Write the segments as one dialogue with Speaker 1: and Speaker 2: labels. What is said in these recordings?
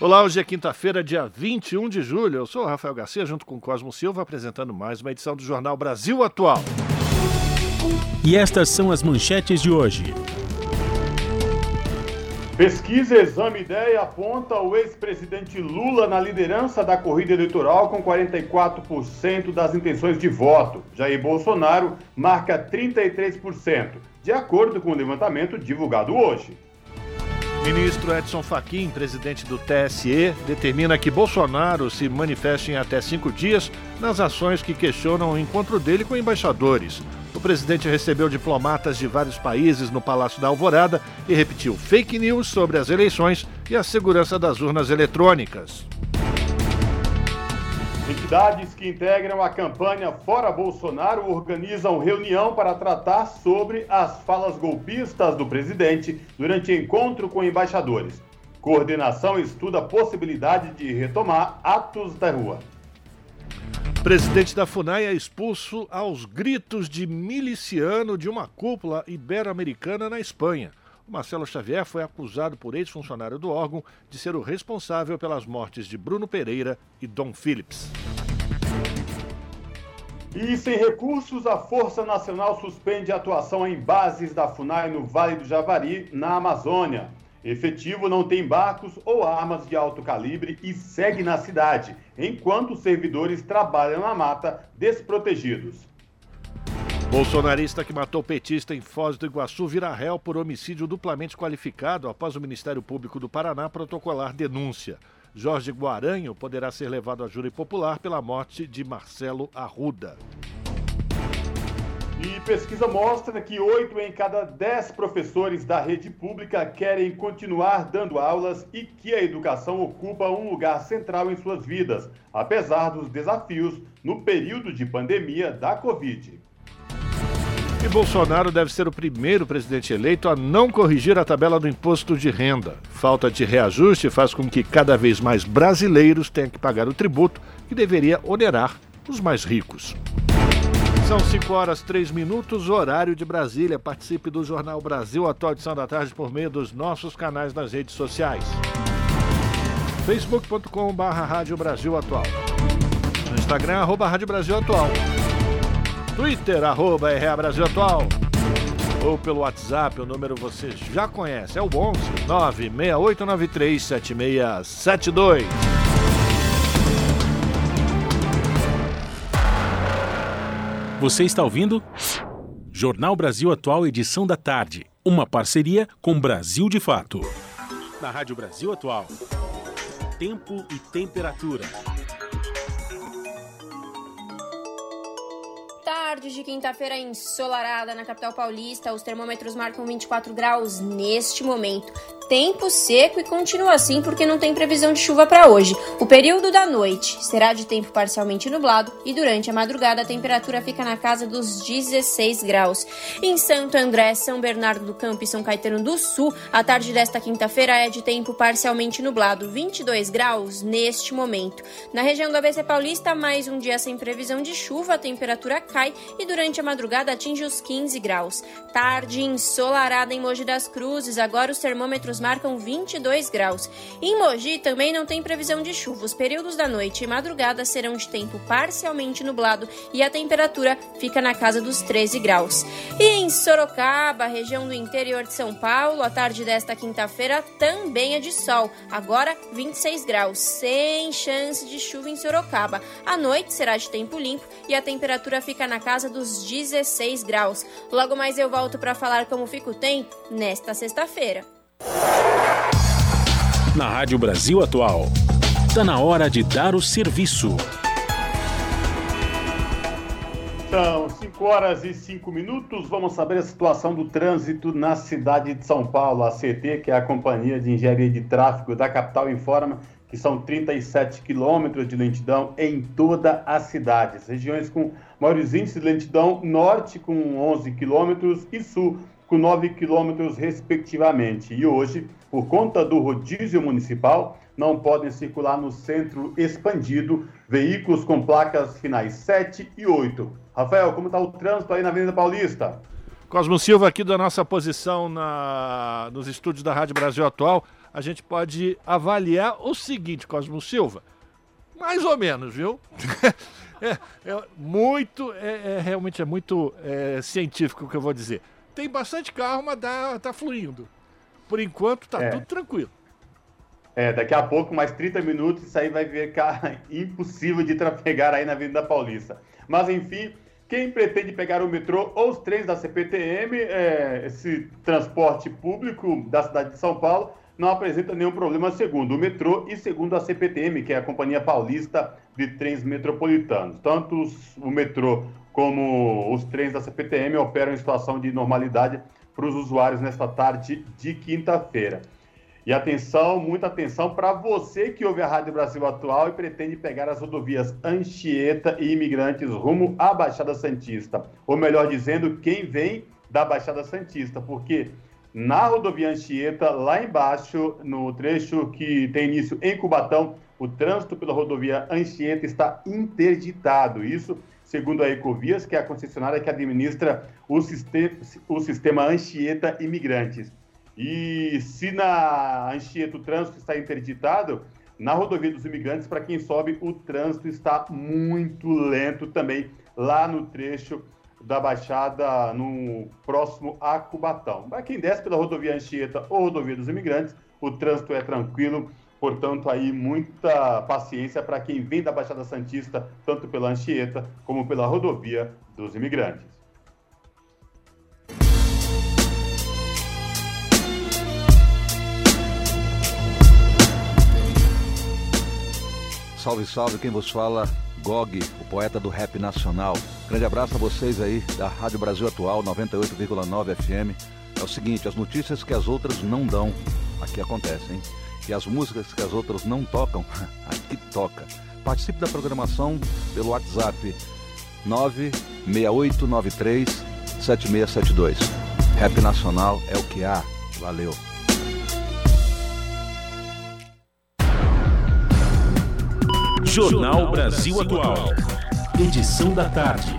Speaker 1: Olá, hoje é quinta-feira, dia 21 de julho. Eu sou o Rafael Garcia, junto com Cosmo Silva, apresentando mais uma edição do Jornal Brasil Atual.
Speaker 2: E estas são as manchetes de hoje.
Speaker 3: Pesquisa Exame Ideia aponta o ex-presidente Lula na liderança da corrida eleitoral com 44% das intenções de voto. Jair Bolsonaro marca 33%, de acordo com o levantamento divulgado hoje.
Speaker 1: Ministro Edson Fachin, presidente do TSE, determina que Bolsonaro se manifeste em até cinco dias nas ações que questionam o encontro dele com embaixadores. O presidente recebeu diplomatas de vários países no Palácio da Alvorada e repetiu fake news sobre as eleições e a segurança das urnas eletrônicas.
Speaker 3: Entidades que integram a campanha Fora Bolsonaro organizam reunião para tratar sobre as falas golpistas do presidente durante encontro com embaixadores. Coordenação estuda a possibilidade de retomar atos da rua.
Speaker 1: Presidente da FUNAI é expulso aos gritos de miliciano de uma cúpula ibero-americana na Espanha. Marcelo Xavier foi acusado por ex-funcionário do órgão de ser o responsável pelas mortes de Bruno Pereira e Dom Phillips.
Speaker 3: E sem recursos, a Força Nacional suspende a atuação em bases da FUNAI no Vale do Javari, na Amazônia. Efetivo não tem barcos ou armas de alto calibre e segue na cidade, enquanto servidores trabalham na mata desprotegidos.
Speaker 1: Bolsonarista que matou petista em Foz do Iguaçu vira réu por homicídio duplamente qualificado após o Ministério Público do Paraná protocolar denúncia. Jorge Guaranho poderá ser levado a júri popular pela morte de Marcelo Arruda.
Speaker 3: E pesquisa mostra que oito em cada dez professores da rede pública querem continuar dando aulas e que a educação ocupa um lugar central em suas vidas, apesar dos desafios no período de pandemia da Covid.
Speaker 1: E Bolsonaro deve ser o primeiro presidente eleito a não corrigir a tabela do imposto de renda. Falta de reajuste faz com que cada vez mais brasileiros tenham que pagar o tributo que deveria onerar os mais ricos. São 5 horas 3 minutos, horário de Brasília. Participe do Jornal Brasil Atual Edição da Tarde por meio dos nossos canais nas redes sociais. facebook.com.br Rádio Brasil Atual. No Instagram, arroba Rádio Brasil Atual. Twitter, arroba RA Brasil Atual. Ou pelo WhatsApp, o número você já conhece, é o 11 96893 7672.
Speaker 2: Você está ouvindo? Jornal Brasil Atual, edição da tarde. Uma parceria com Brasil de Fato. Na Rádio Brasil Atual. Tempo e temperatura.
Speaker 4: Tarde de quinta-feira ensolarada na capital paulista. Os termômetros marcam 24 graus neste momento tempo seco e continua assim porque não tem previsão de chuva para hoje. O período da noite será de tempo parcialmente nublado e durante a madrugada a temperatura fica na casa dos 16 graus. Em Santo André, São Bernardo do Campo e São Caetano do Sul, a tarde desta quinta-feira é de tempo parcialmente nublado, 22 graus neste momento. Na região do ABC Paulista, mais um dia sem previsão de chuva, a temperatura cai e durante a madrugada atinge os 15 graus. Tarde ensolarada em Mogi das Cruzes, agora os termômetros marcam 22 graus. Em Mogi também não tem previsão de chuva. Os períodos da noite e madrugada serão de tempo parcialmente nublado e a temperatura fica na casa dos 13 graus. E em Sorocaba, região do interior de São Paulo, a tarde desta quinta-feira também é de sol. Agora 26 graus, sem chance de chuva em Sorocaba. A noite será de tempo limpo e a temperatura fica na casa dos 16 graus. Logo mais eu volto para falar como fica o tempo nesta sexta-feira.
Speaker 2: Na Rádio Brasil Atual, está na hora de dar o serviço.
Speaker 3: São 5 horas e 5 minutos. Vamos saber a situação do trânsito na cidade de São Paulo. A CT, que é a Companhia de Engenharia de Tráfego da capital, informa que são 37 quilômetros de lentidão em toda a cidade. As regiões com maiores índices de lentidão, norte com 11 quilômetros e sul com 9 quilômetros, respectivamente. E hoje, por conta do rodízio municipal, não podem circular no centro expandido veículos com placas finais 7 e 8. Rafael, como está o trânsito aí na Avenida Paulista?
Speaker 1: Cosmo Silva, aqui da nossa posição na, nos estúdios da Rádio Brasil Atual, a gente pode avaliar o seguinte, Cosmo Silva. Mais ou menos, viu? é, é, muito, é, é, realmente é muito é, científico o que eu vou dizer. Tem bastante carro, mas dá, tá fluindo. Por enquanto, tá é. tudo tranquilo.
Speaker 3: É, daqui a pouco, mais 30 minutos, isso aí vai ficar impossível de trafegar aí na Avenida Paulista. Mas, enfim, quem pretende pegar o metrô ou os trens da CPTM, é, esse transporte público da cidade de São Paulo, não apresenta nenhum problema, segundo o metrô e segundo a CPTM, que é a Companhia Paulista de Trens Metropolitanos. Tanto o metrô como os trens da CPTM operam em situação de normalidade para os usuários nesta tarde de quinta-feira. E atenção, muita atenção para você que ouve a Rádio Brasil Atual e pretende pegar as rodovias Anchieta e Imigrantes rumo à Baixada Santista. Ou melhor dizendo, quem vem da Baixada Santista, porque na rodovia Anchieta, lá embaixo, no trecho que tem início em Cubatão, o trânsito pela rodovia Anchieta está interditado. Isso segundo a Ecovias, que é a concessionária que administra o sistema, o sistema Anchieta Imigrantes. E se na Anchieta o trânsito está interditado, na rodovia dos imigrantes, para quem sobe, o trânsito está muito lento também, lá no trecho da Baixada, no próximo a Cubatão. Para quem desce pela rodovia Anchieta ou rodovia dos imigrantes, o trânsito é tranquilo, portanto, aí muita paciência para quem vem da Baixada Santista, tanto pela Anchieta como pela rodovia dos imigrantes.
Speaker 5: Salve, salve, quem vos fala, Gog, o poeta do rap nacional. Grande abraço a vocês aí da Rádio Brasil Atual 98,9 FM. É o seguinte, as notícias que as outras não dão, aqui acontecem, hein? E as músicas que as outras não tocam, aqui toca. Participe da programação pelo WhatsApp 96893 7672. Rap Nacional é o que há. Valeu.
Speaker 2: Jornal Brasil Atual. Edição da tarde.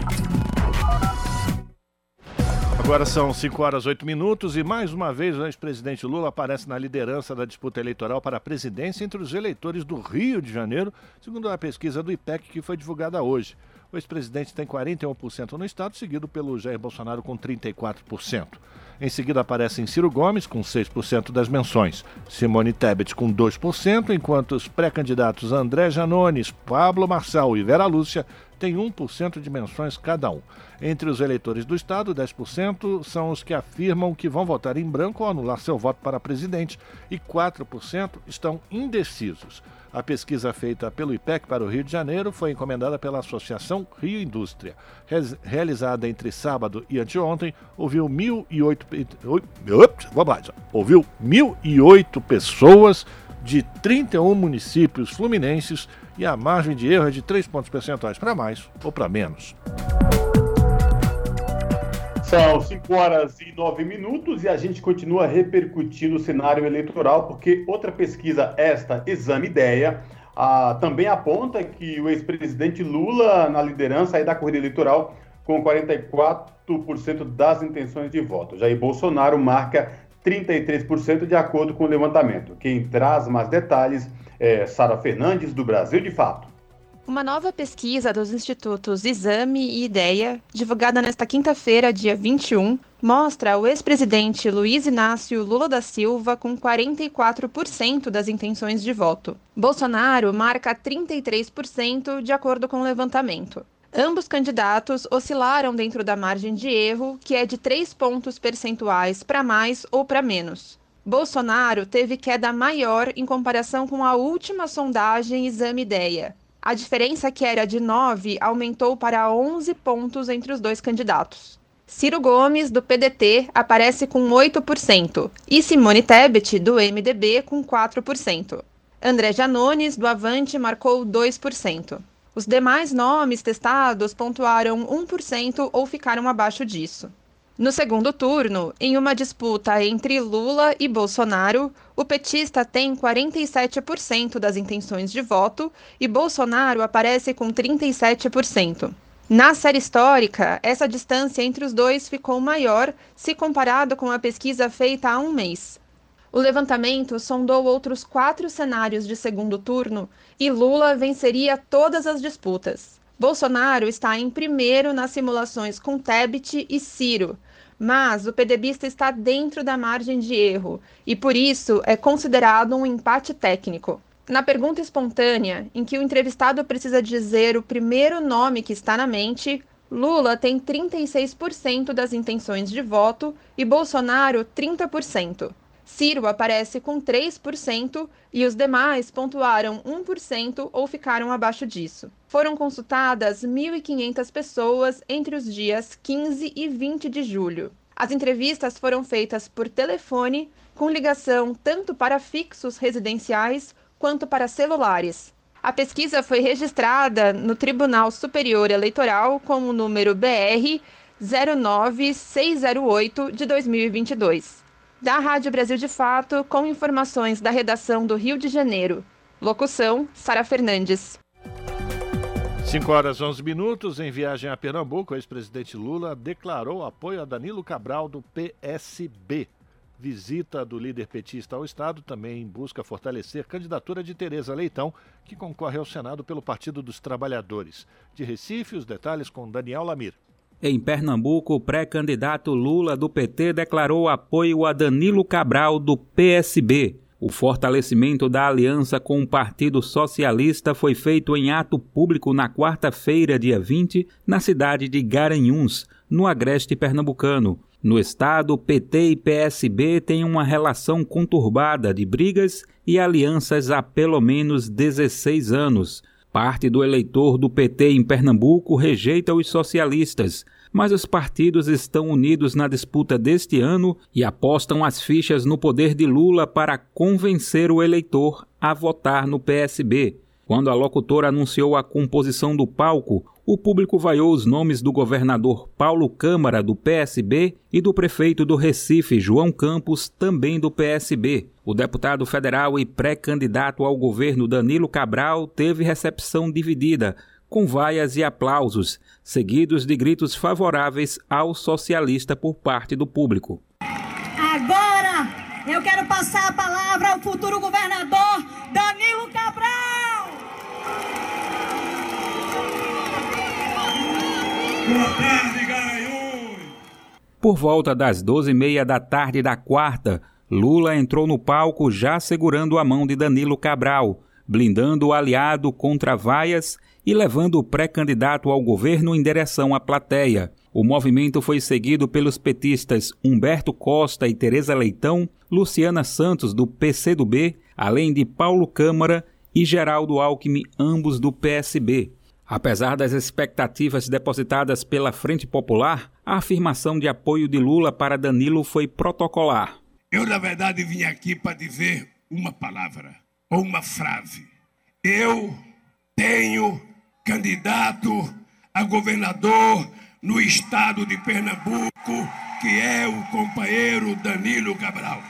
Speaker 1: Agora são 5 horas 8 minutos e mais uma vez o ex-presidente Lula aparece na liderança da disputa eleitoral para a presidência entre os eleitores do Rio de Janeiro, segundo a pesquisa do IPEC que foi divulgada hoje. O ex-presidente tem 41% no estado, seguido pelo Jair Bolsonaro com 34%. Em seguida aparecem Ciro Gomes, com 6% das menções, Simone Tebet, com 2%, enquanto os pré-candidatos André Janones, Pablo Marçal e Vera Lúcia têm 1% de menções cada um. Entre os eleitores do Estado, 10% são os que afirmam que vão votar em branco ou anular seu voto para presidente, e 4% estão indecisos. A pesquisa feita pelo IPEC para o Rio de Janeiro foi encomendada pela Associação Rio Indústria. realizada entre sábado e anteontem, ouviu 1.008 vamos ouviu 1.008 pessoas de 31 municípios fluminenses e a margem de erro é de 3 pontos percentuais para mais ou para menos.
Speaker 3: São 5 horas e 9 minutos e a gente continua repercutindo o cenário eleitoral, porque outra pesquisa, esta, Exame Ideia, ah, também aponta que o ex-presidente Lula, na liderança da corrida eleitoral, com 44% das intenções de voto. Jair Bolsonaro marca 33% de acordo com o levantamento. Quem traz mais detalhes é Sara Fernandes, do Brasil de Fato.
Speaker 6: Uma nova pesquisa dos institutos Exame e Ideia, divulgada nesta quinta-feira, dia 21, mostra o ex-presidente Luiz Inácio Lula da Silva com 44% das intenções de voto. Bolsonaro marca 33%, de acordo com o levantamento. Ambos candidatos oscilaram dentro da margem de erro, que é de 3 pontos percentuais para mais ou para menos. Bolsonaro teve queda maior em comparação com a última sondagem Exame Ideia, a diferença, que era de 9, aumentou para 11 pontos entre os dois candidatos. Ciro Gomes, do PDT, aparece com 8%, e Simone Tebet, do MDB, com 4%. André Janones, do Avante, marcou 2%. Os demais nomes testados pontuaram 1% ou ficaram abaixo disso. No segundo turno, em uma disputa entre Lula e Bolsonaro, o petista tem 47% das intenções de voto e Bolsonaro aparece com 37%. Na série histórica, essa distância entre os dois ficou maior se comparado com a pesquisa feita há um mês. O levantamento sondou outros quatro cenários de segundo turno e Lula venceria todas as disputas. Bolsonaro está em primeiro nas simulações com Tebet e Ciro, mas o PDBista está dentro da margem de erro e, por isso, é considerado um empate técnico. Na pergunta espontânea, em que o entrevistado precisa dizer o primeiro nome que está na mente, Lula tem 36% das intenções de voto e Bolsonaro 30%. Ciro aparece com 3% e os demais pontuaram 1% ou ficaram abaixo disso. Foram consultadas 1.500 pessoas entre os dias 15 e 20 de julho. As entrevistas foram feitas por telefone, com ligação tanto para fixos residenciais quanto para celulares. A pesquisa foi registrada no Tribunal Superior Eleitoral com o número BR 09608 de 2022 da Rádio Brasil de Fato, com informações da redação do Rio de Janeiro. Locução: Sara Fernandes.
Speaker 1: 5 horas 11 minutos. Em viagem a Pernambuco, o ex-presidente Lula declarou apoio a Danilo Cabral do PSB. Visita do líder petista ao Estado também busca fortalecer candidatura de Tereza Leitão, que concorre ao Senado pelo Partido dos Trabalhadores. De Recife, os detalhes com Daniel Lamir.
Speaker 7: Em Pernambuco, o pré-candidato Lula do PT declarou apoio a Danilo Cabral do PSB. O fortalecimento da aliança com o Partido Socialista foi feito em ato público na quarta-feira, dia 20, na cidade de Garanhuns, no agreste pernambucano. No estado, PT e PSB têm uma relação conturbada de brigas e alianças há pelo menos 16 anos. Parte do eleitor do PT em Pernambuco rejeita os socialistas, mas os partidos estão unidos na disputa deste ano e apostam as fichas no poder de Lula para convencer o eleitor a votar no PSB. Quando a locutora anunciou a composição do palco, o público vaiou os nomes do governador Paulo Câmara, do PSB, e do prefeito do Recife, João Campos, também do PSB. O deputado federal e pré-candidato ao governo Danilo Cabral teve recepção dividida, com vaias e aplausos, seguidos de gritos favoráveis ao socialista por parte do público.
Speaker 8: Agora eu quero passar a palavra ao futuro governador Danilo Cabral.
Speaker 7: Boa tarde, Garanhuns! Por volta das doze e meia da tarde da quarta, Lula entrou no palco já segurando a mão de Danilo Cabral, blindando o aliado contra vaias e levando o pré-candidato ao governo em direção à plateia. O movimento foi seguido pelos petistas Humberto Costa e Tereza Leitão, Luciana Santos, do PCdoB, além de Paulo Câmara e Geraldo Alckmin, ambos do PSB. Apesar das expectativas depositadas pela Frente Popular, a afirmação de apoio de Lula para Danilo foi protocolar.
Speaker 9: Eu, na verdade, vim aqui para dizer uma palavra ou uma frase. Eu tenho candidato a governador no estado de Pernambuco, que é o companheiro Danilo Cabral.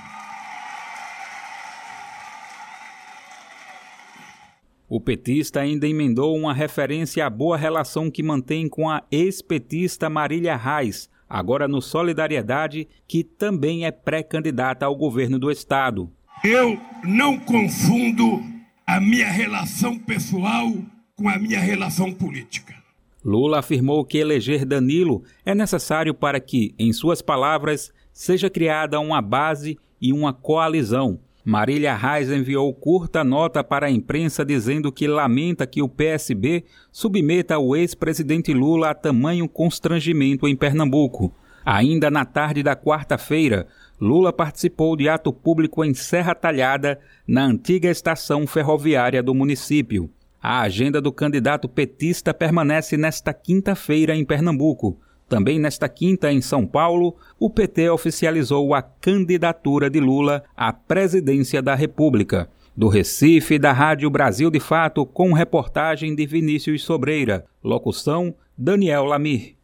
Speaker 7: O petista ainda emendou uma referência à boa relação que mantém com a ex-petista Marília Reis, agora no Solidariedade, que também é pré-candidata ao governo do estado.
Speaker 9: Eu não confundo a minha relação pessoal com a minha relação política.
Speaker 7: Lula afirmou que eleger Danilo é necessário para que, em suas palavras, seja criada uma base e uma coalizão Marília Reis enviou curta nota para a imprensa dizendo que lamenta que o PSB submeta o ex-presidente Lula a tamanho constrangimento em Pernambuco. Ainda na tarde da quarta-feira, Lula participou de ato público em Serra Talhada, na antiga estação ferroviária do município. A agenda do candidato petista permanece nesta quinta-feira em Pernambuco. Também nesta quinta, em São Paulo, o PT oficializou a candidatura de Lula à presidência da República. Do Recife, da Rádio Brasil de Fato, com reportagem de Vinícius Sobreira. Locução: Daniel Lamir.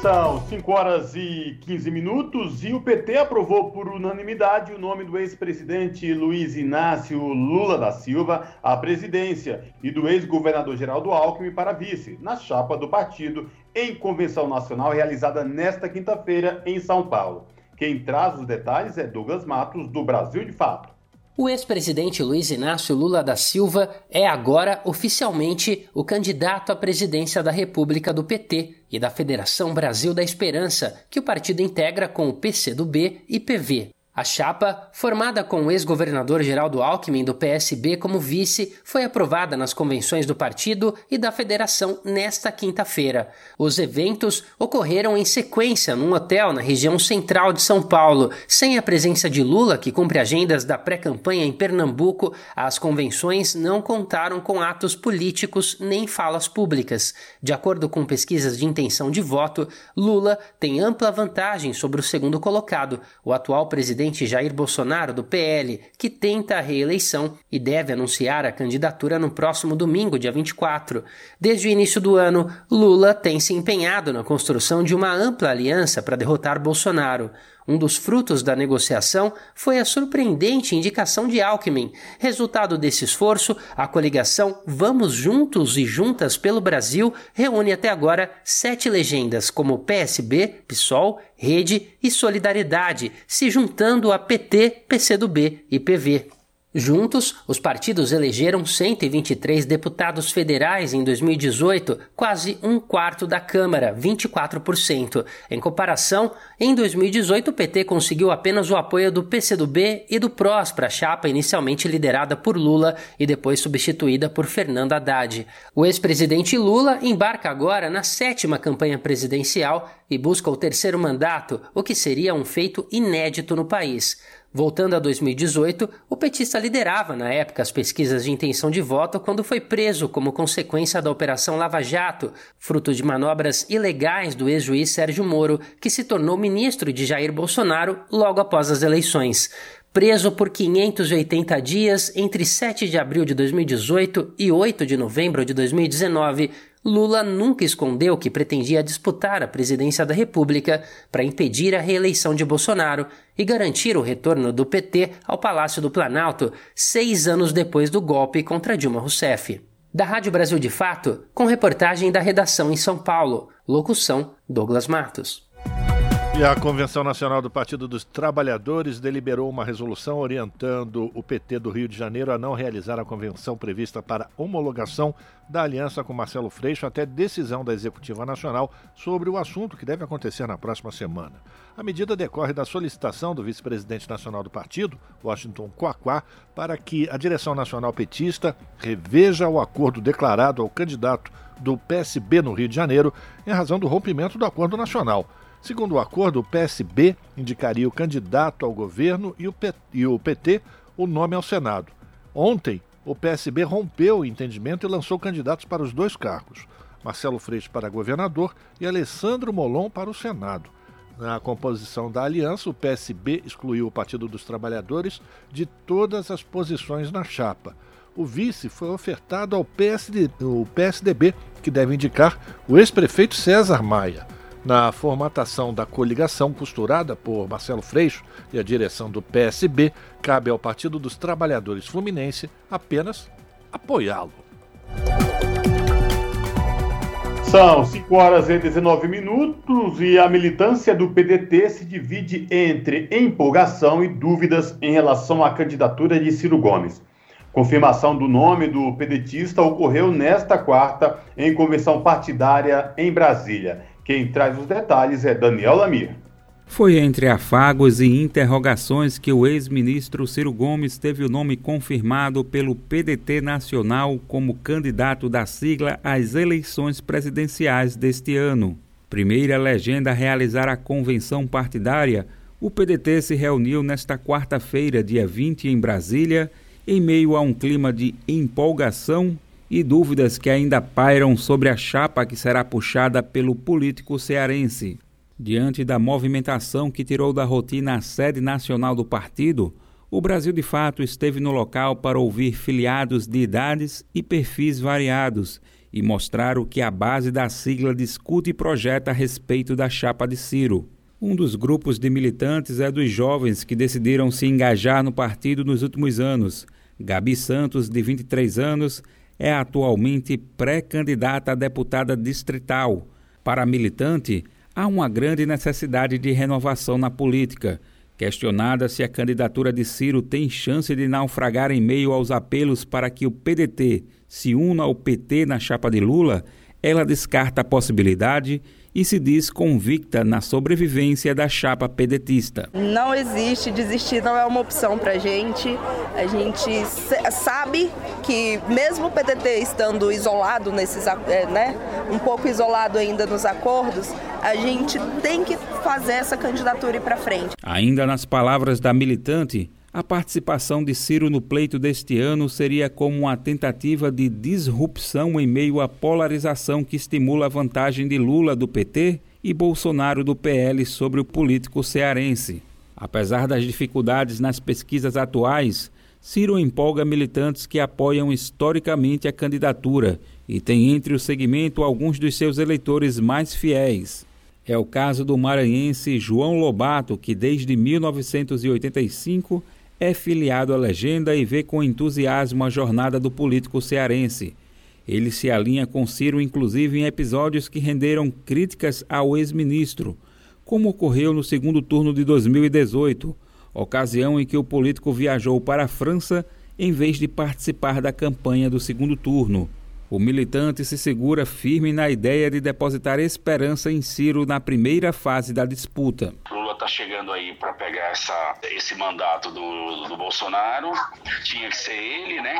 Speaker 3: São 5 horas e 15 minutos e o PT aprovou por unanimidade o nome do ex-presidente Luiz Inácio Lula da Silva à presidência e do ex-governador Geraldo Alckmin para vice, na chapa do partido, em convenção nacional realizada nesta quinta-feira em São Paulo. Quem traz os detalhes é Douglas Matos, do Brasil de Fato.
Speaker 10: O ex-presidente Luiz Inácio Lula da Silva é agora oficialmente o candidato à presidência da República do PT e da Federação Brasil da Esperança, que o partido integra com o PCdoB e PV. A chapa, formada com o ex-governador Geraldo Alckmin do PSB como vice, foi aprovada nas convenções do partido e da federação nesta quinta-feira. Os eventos ocorreram em sequência num hotel na região central de São Paulo. Sem a presença de Lula, que cumpre agendas da pré-campanha em Pernambuco, as convenções não contaram com atos políticos nem falas públicas. De acordo com pesquisas de intenção de voto, Lula tem ampla vantagem sobre o segundo colocado, o atual presidente presidente Jair Bolsonaro, do PL, que tenta a reeleição e deve anunciar a candidatura no próximo domingo, dia 24. Desde o início do ano, Lula tem se empenhado na construção de uma ampla aliança para derrotar Bolsonaro. Um dos frutos da negociação foi a surpreendente indicação de Alckmin. Resultado desse esforço, a coligação Vamos Juntos e Juntas pelo Brasil reúne até agora sete legendas, como PSB, PSOL, Rede e Solidariedade, se juntando a PT, PCdoB e PV. Juntos, os partidos elegeram 123 deputados federais em 2018, quase um quarto da Câmara, 24%. Em comparação, em 2018 o PT conseguiu apenas o apoio do PCdoB e do PROS para a chapa inicialmente liderada por Lula e depois substituída por Fernando Haddad. O ex-presidente Lula embarca agora na sétima campanha presidencial e busca o terceiro mandato, o que seria um feito inédito no país. Voltando a 2018, o petista liderava na época as pesquisas de intenção de voto quando foi preso como consequência da Operação Lava Jato, fruto de manobras ilegais do ex-juiz Sérgio Moro, que se tornou ministro de Jair Bolsonaro logo após as eleições. Preso por 580 dias entre 7 de abril de 2018 e 8 de novembro de 2019, Lula nunca escondeu que pretendia disputar a presidência da República para impedir a reeleição de Bolsonaro e garantir o retorno do PT ao Palácio do Planalto seis anos depois do golpe contra Dilma Rousseff. Da Rádio Brasil de Fato, com reportagem da redação em São Paulo. Locução: Douglas Matos.
Speaker 1: E a Convenção Nacional do Partido dos Trabalhadores deliberou uma resolução orientando o PT do Rio de Janeiro a não realizar a convenção prevista para homologação da aliança com Marcelo Freixo até decisão da Executiva Nacional sobre o assunto que deve acontecer na próxima semana. A medida decorre da solicitação do vice-presidente nacional do partido, Washington Quaquá, para que a direção nacional petista reveja o acordo declarado ao candidato do PSB no Rio de Janeiro em razão do rompimento do acordo nacional. Segundo o acordo, o PSB indicaria o candidato ao governo e o, PT o nome ao Senado. Ontem, o PSB rompeu o entendimento e lançou candidatos para os dois cargos: Marcelo Freixo para governador e Alessandro Molon para o Senado. Na composição da aliança, o PSB excluiu o Partido dos Trabalhadores de todas as posições na chapa. O vice foi ofertado ao PSD, PSDB, que deve indicar o ex-prefeito César Maia. Na formatação da coligação costurada por Marcelo Freixo e a direção do PSB, cabe ao Partido dos Trabalhadores Fluminense apenas apoiá-lo.
Speaker 3: São 5 horas e 19 minutos e a militância do PDT se divide entre empolgação e dúvidas em relação à candidatura de Ciro Gomes. Confirmação do nome do pedetista ocorreu nesta quarta em convenção partidária em Brasília. Quem traz os detalhes é Daniel Lamir.
Speaker 7: Foi entre afagos e interrogações que o ex-ministro Ciro Gomes teve o nome confirmado pelo PDT Nacional como candidato da sigla às eleições presidenciais deste ano. Primeira legenda a realizar a convenção partidária, o PDT se reuniu nesta quarta-feira, dia 20, em Brasília, em meio a um clima de empolgação e dúvidas que ainda pairam sobre a chapa que será puxada pelo político cearense. Diante da movimentação que tirou da rotina a sede nacional do partido, o Brasil de Fato esteve no local para ouvir filiados de idades e perfis variados e mostrar o que a base da sigla discute e projeta a respeito da chapa de Ciro. Um dos grupos de militantes é dos jovens que decidiram se engajar no partido nos últimos anos. Gabi Santos, de 23 anos, é atualmente pré-candidata a deputada distrital. Para a militante, há uma grande necessidade de renovação na política. Questionada se a candidatura de Ciro tem chance de naufragar em meio aos apelos para que o PDT se una ao PT na chapa de Lula, ela descarta a possibilidade e se diz convicta na sobrevivência da chapa pedetista.
Speaker 11: Não existe, desistir não é uma opção para a gente. A gente sabe que mesmo o PDT estando isolado nesses, é, né, um pouco isolado ainda nos acordos, a gente tem que fazer essa candidatura ir para frente.
Speaker 7: Ainda nas palavras da militante, a participação de Ciro no pleito deste ano seria como uma tentativa de disrupção em meio à polarização que estimula a vantagem de Lula do PT e Bolsonaro do PL sobre o político cearense. Apesar das dificuldades nas pesquisas atuais, Ciro empolga militantes que apoiam historicamente a candidatura e tem entre o segmento alguns dos seus eleitores mais fiéis. É o caso do maranhense João Lobato, que desde 1985 é filiado à legenda e vê com entusiasmo a jornada do político cearense. Ele se alinha com Ciro, inclusive em episódios que renderam críticas ao ex-ministro, como ocorreu no segundo turno de 2018, ocasião em que o político viajou para a França em vez de participar da campanha do segundo turno. O militante se segura firme na ideia de depositar esperança em Ciro na primeira fase da disputa.
Speaker 12: Lula está chegando aí para pegar essa, esse mandato do, do Bolsonaro, tinha que ser ele, né?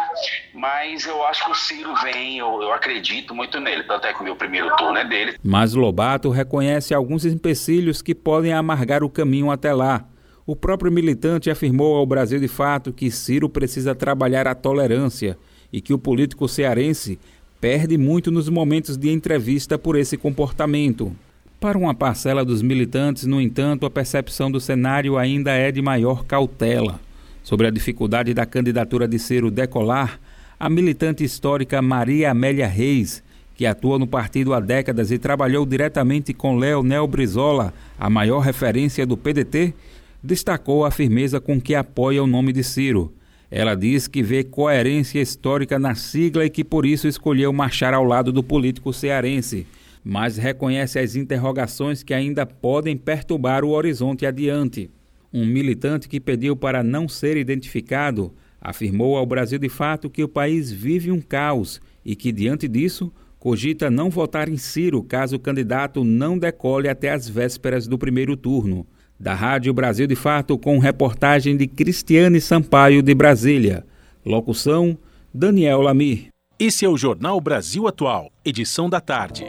Speaker 12: Mas eu acho que o Ciro vem, eu, eu acredito muito nele, tanto é que o meu primeiro turno é dele.
Speaker 7: Mas Lobato reconhece alguns empecilhos que podem amargar o caminho até lá. O próprio militante afirmou ao Brasil de Fato que Ciro precisa trabalhar a tolerância e que o político cearense perde muito nos momentos de entrevista por esse comportamento. Para uma parcela dos militantes, no entanto, a percepção do cenário ainda é de maior cautela. Sobre a dificuldade da candidatura de Ciro decolar, a militante histórica Maria Amélia Reis, que atua no partido há décadas e trabalhou diretamente com Leonel Brizola, a maior referência do PDT, destacou a firmeza com que apoia o nome de Ciro. Ela diz que vê coerência histórica na sigla e que por isso escolheu marchar ao lado do político cearense, mas reconhece as interrogações que ainda podem perturbar o horizonte adiante. Um militante que pediu para não ser identificado afirmou ao Brasil de Fato que o país vive um caos e que, diante disso, cogita não votar em Ciro caso o candidato não decole até as vésperas do primeiro turno da Rádio Brasil de Fato, com reportagem de Cristiane Sampaio de Brasília. Locução: Daniel Lamir.
Speaker 2: Esse é o Jornal Brasil Atual, edição da tarde.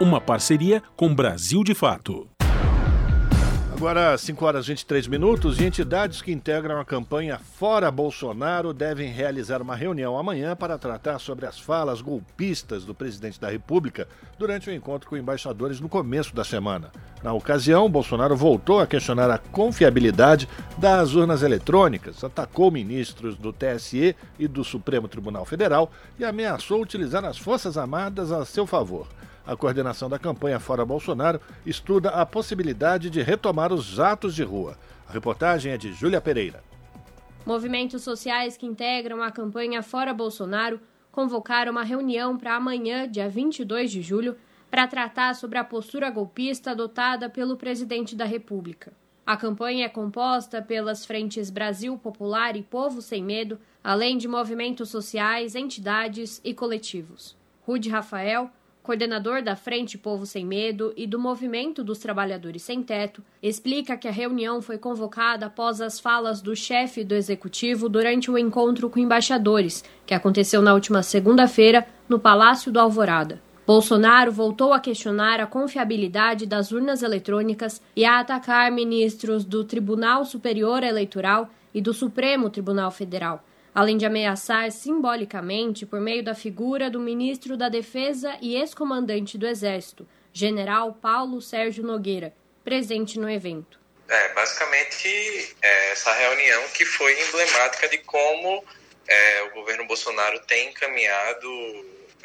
Speaker 2: Uma parceria com Brasil de Fato.
Speaker 1: Agora, 5 horas e 23 minutos, e entidades que integram a campanha Fora Bolsonaro devem realizar uma reunião amanhã para tratar sobre as falas golpistas do presidente da República durante o encontro com embaixadores no começo da semana. Na ocasião, Bolsonaro voltou a questionar a confiabilidade das urnas eletrônicas, atacou ministros do TSE e do Supremo Tribunal Federal e ameaçou utilizar as Forças Armadas a seu favor. A coordenação da campanha Fora Bolsonaro estuda a possibilidade de retomar os atos de rua. A reportagem é de Júlia Pereira.
Speaker 13: Movimentos sociais que integram a campanha Fora Bolsonaro convocaram uma reunião para amanhã, dia 22 de julho, para tratar sobre a postura golpista adotada pelo presidente da República. A campanha é composta pelas frentes Brasil Popular e Povo Sem Medo, além de movimentos sociais, entidades e coletivos. Rude Rafael, coordenador da Frente Povo Sem Medo e do Movimento dos Trabalhadores Sem Teto, explica que a reunião foi convocada após as falas do chefe do executivo durante o encontro com embaixadores, que aconteceu na última segunda-feira no Palácio do Alvorada. Bolsonaro voltou a questionar a confiabilidade das urnas eletrônicas e a atacar ministros do Tribunal Superior Eleitoral e do Supremo Tribunal Federal além de ameaçar simbolicamente por meio da figura do ministro da Defesa e ex-comandante do Exército, General Paulo Sérgio Nogueira, presente no evento.
Speaker 14: É, basicamente, é, essa reunião que foi emblemática de como é, o governo Bolsonaro tem encaminhado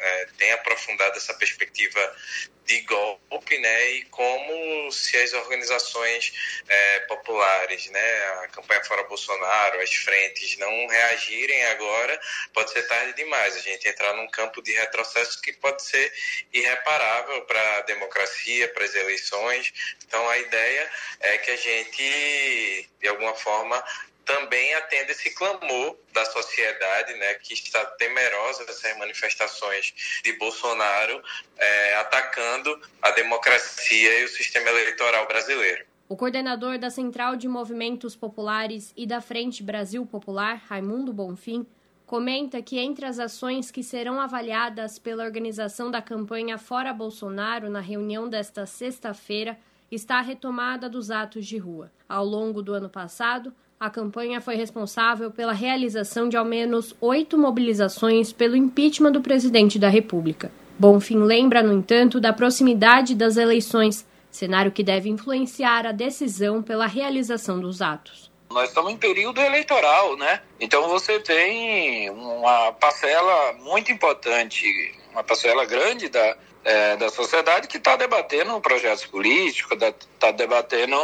Speaker 14: é, tem aprofundado essa perspectiva de golpe, né, e como se as organizações é, populares, né, a campanha fora Bolsonaro, as frentes não reagirem agora, pode ser tarde demais. A gente entrar num campo de retrocesso que pode ser irreparável para a democracia, para as eleições. Então a ideia é que a gente, de alguma forma, também atende esse clamor da sociedade, né, que está temerosa dessas manifestações de Bolsonaro é, atacando a democracia e o sistema eleitoral brasileiro.
Speaker 13: O coordenador da Central de Movimentos Populares e da Frente Brasil Popular, Raimundo Bonfim, comenta que entre as ações que serão avaliadas pela organização da campanha Fora Bolsonaro na reunião desta sexta-feira está a retomada dos atos de rua. Ao longo do ano passado, a campanha foi responsável pela realização de ao menos oito mobilizações pelo impeachment do presidente da República. Bonfim lembra, no entanto, da proximidade das eleições, cenário que deve influenciar a decisão pela realização dos atos.
Speaker 15: Nós estamos em período eleitoral, né? Então você tem uma parcela muito importante, uma parcela grande da, é, da sociedade que está debatendo projetos políticos, está debatendo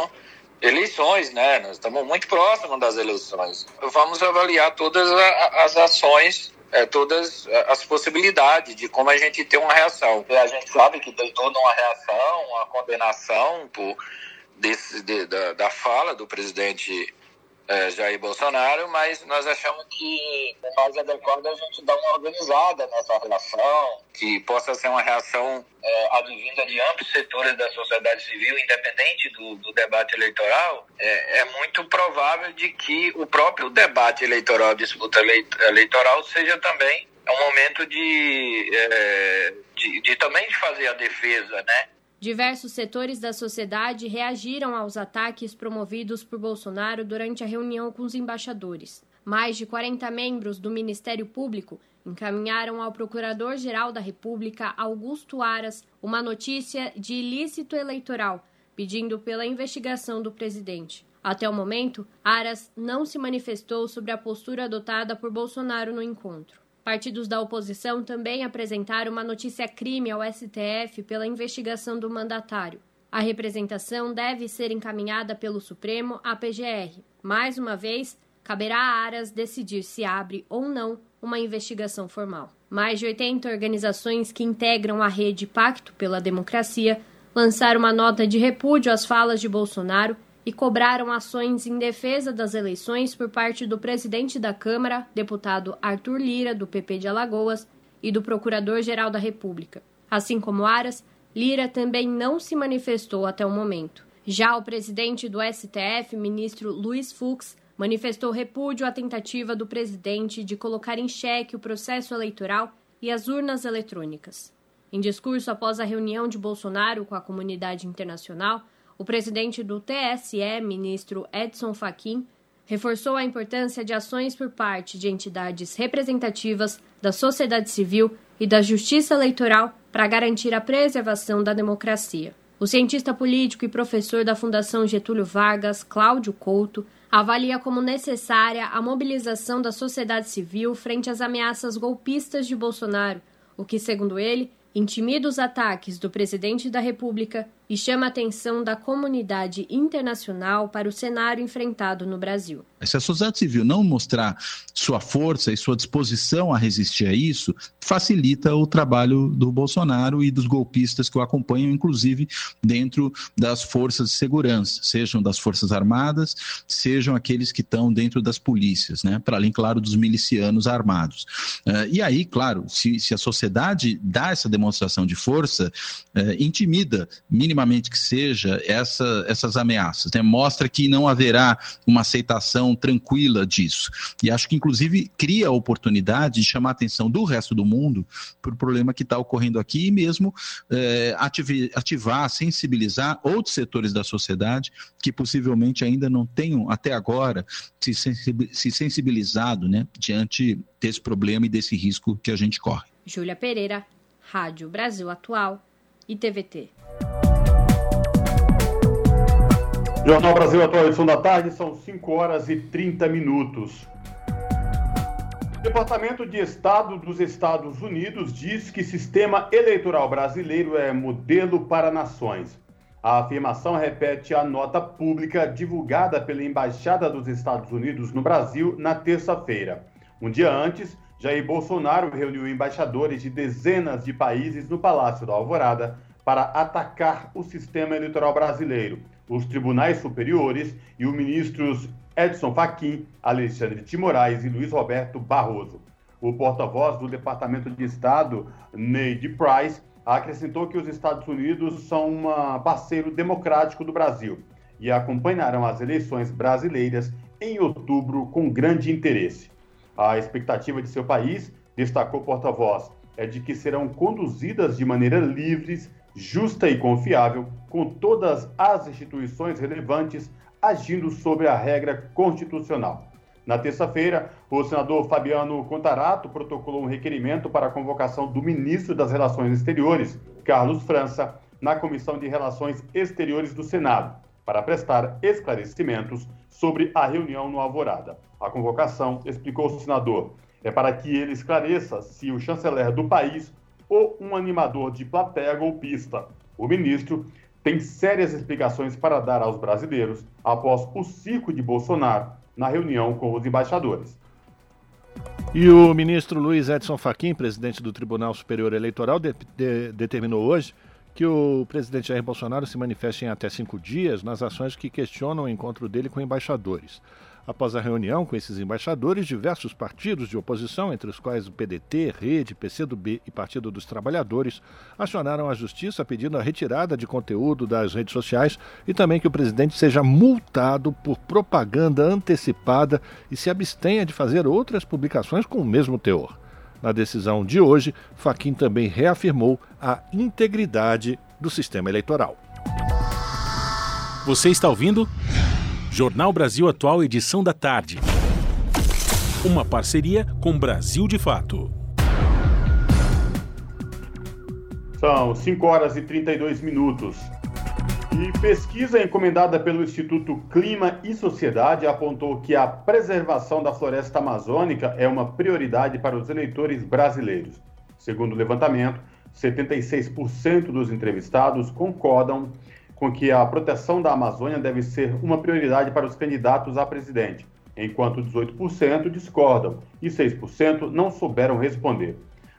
Speaker 15: eleições, né? Nós estamos muito próximos das eleições. Vamos avaliar todas as ações, é, todas as possibilidades de como a gente tem uma reação. A gente sabe que tem toda uma reação, uma condenação por, desse, de, da, da fala do presidente é, Jair Bolsonaro, mas nós achamos que é mais adequado a gente dar uma organizada nessa relação, que possa ser uma reação é, advinda de amplos setores da sociedade civil, independente do, do debate eleitoral, é, é, muito provável de que o próprio debate eleitoral, disputa eleitoral, seja também um momento de, é, de, de também de fazer a defesa, né?
Speaker 13: Diversos setores da sociedade reagiram aos ataques promovidos por Bolsonaro durante a reunião com os embaixadores. Mais de 40 membros do Ministério Público encaminharam ao Procurador-Geral da República, Augusto Aras, uma notícia de ilícito eleitoral, pedindo pela investigação do presidente. Até o momento, Aras não se manifestou sobre a postura adotada por Bolsonaro no encontro. Partidos da oposição também apresentaram uma notícia-crime ao STF pela investigação do mandatário. A representação deve ser encaminhada pelo Supremo à PGR. Mais uma vez, caberá a Aras decidir se abre ou não uma investigação formal. Mais de 80 organizações que integram a rede Pacto pela Democracia lançaram uma nota de repúdio às falas de Bolsonaro e cobraram ações em defesa das eleições por parte do presidente da Câmara, deputado Arthur Lira, do PP de Alagoas, e do Procurador-Geral da República. Assim como Aras, Lira também não se manifestou até o momento. Já o presidente do STF, ministro Luiz Fux, manifestou repúdio à tentativa do presidente de colocar em xeque o processo eleitoral e as urnas eletrônicas. Em discurso após a reunião de Bolsonaro com a comunidade internacional, o presidente do TSE, ministro Edson Fachin, reforçou a importância de ações por parte de entidades representativas da sociedade civil e da justiça eleitoral para garantir a preservação da democracia. O cientista político e professor da Fundação Getúlio Vargas, Cláudio Couto, avalia como necessária a mobilização da sociedade civil frente às ameaças golpistas de Bolsonaro, o que, segundo ele, intimida os ataques do presidente da República e chama a atenção da comunidade internacional para o cenário enfrentado no Brasil.
Speaker 16: Se a sociedade civil não mostrar sua força e sua disposição a resistir a isso, facilita o trabalho do Bolsonaro e dos golpistas que o acompanham, inclusive dentro das forças de segurança, sejam das Forças Armadas, sejam aqueles que estão dentro das polícias, né? para além, claro, dos milicianos armados. Uh, e aí, claro, se, se, a sociedade dá essa demonstração de força, uh, intimida minimamente minimamente que seja, essa, essas ameaças. Né? Mostra que não haverá uma aceitação tranquila disso. E acho que, inclusive, cria a oportunidade de chamar a atenção do resto do mundo para o problema que está ocorrendo aqui e mesmo é, ativar, sensibilizar outros setores da sociedade que possivelmente ainda não tenham, até agora, se sensibilizado né, diante desse problema e desse risco que a gente corre.
Speaker 13: Júlia Pereira, Rádio Brasil Atual
Speaker 4: e TVT.
Speaker 3: Jornal Brasil Atual, edição da tarde, são 5 horas e 30 minutos. O Departamento de Estado dos Estados Unidos diz que sistema eleitoral brasileiro é modelo para nações. A afirmação repete a nota pública divulgada pela Embaixada dos Estados Unidos no Brasil na terça-feira. Um dia antes, Jair Bolsonaro reuniu embaixadores de dezenas de países no Palácio da Alvorada para atacar o sistema eleitoral brasileiro, os tribunais superiores e os ministros Edson Fachin, Alexandre de Moraes e Luiz Roberto Barroso. O porta-voz do Departamento de Estado, Neide Price, acrescentou que os Estados Unidos são um parceiro democrático do Brasil e acompanharão as eleições brasileiras em outubro com grande interesse. A expectativa de seu país, destacou o porta-voz, é de que serão conduzidas de maneira livre, justa e confiável, com todas as instituições relevantes agindo sobre a regra constitucional. Na terça-feira, o senador Fabiano Contarato protocolou um requerimento para a convocação do ministro das Relações Exteriores, Carlos França, na Comissão de Relações Exteriores do Senado, para prestar esclarecimentos sobre a reunião no Alvorada. A convocação, explicou o senador, é para que ele esclareça se o chanceler do país ou um animador de plateia golpista. O ministro tem sérias explicações para dar aos brasileiros após o circo de Bolsonaro na reunião com os embaixadores.
Speaker 1: E o ministro Luiz Edson Fachin, presidente do Tribunal Superior Eleitoral, de, de, determinou hoje que o presidente Jair Bolsonaro se manifeste em até cinco dias nas ações que questionam o encontro dele com embaixadores. Após a reunião com esses embaixadores, diversos partidos de oposição, entre os quais o PDT, Rede, PCdoB e Partido dos Trabalhadores, acionaram a justiça pedindo a retirada de conteúdo das redes sociais e também que o presidente seja multado por propaganda antecipada e se abstenha de fazer outras publicações com o mesmo teor. Na decisão de hoje, Faquim também reafirmou a integridade do sistema eleitoral.
Speaker 2: Você está ouvindo? Jornal Brasil Atual, edição da tarde. Uma parceria com Brasil de Fato.
Speaker 3: São 5 horas e 32 minutos. E pesquisa encomendada pelo Instituto Clima e Sociedade apontou que a preservação da floresta amazônica é uma prioridade para os eleitores brasileiros. Segundo o levantamento, 76% dos entrevistados concordam com que a proteção da Amazônia deve ser uma prioridade para os candidatos a presidente, enquanto 18% discordam e 6% não souberam responder.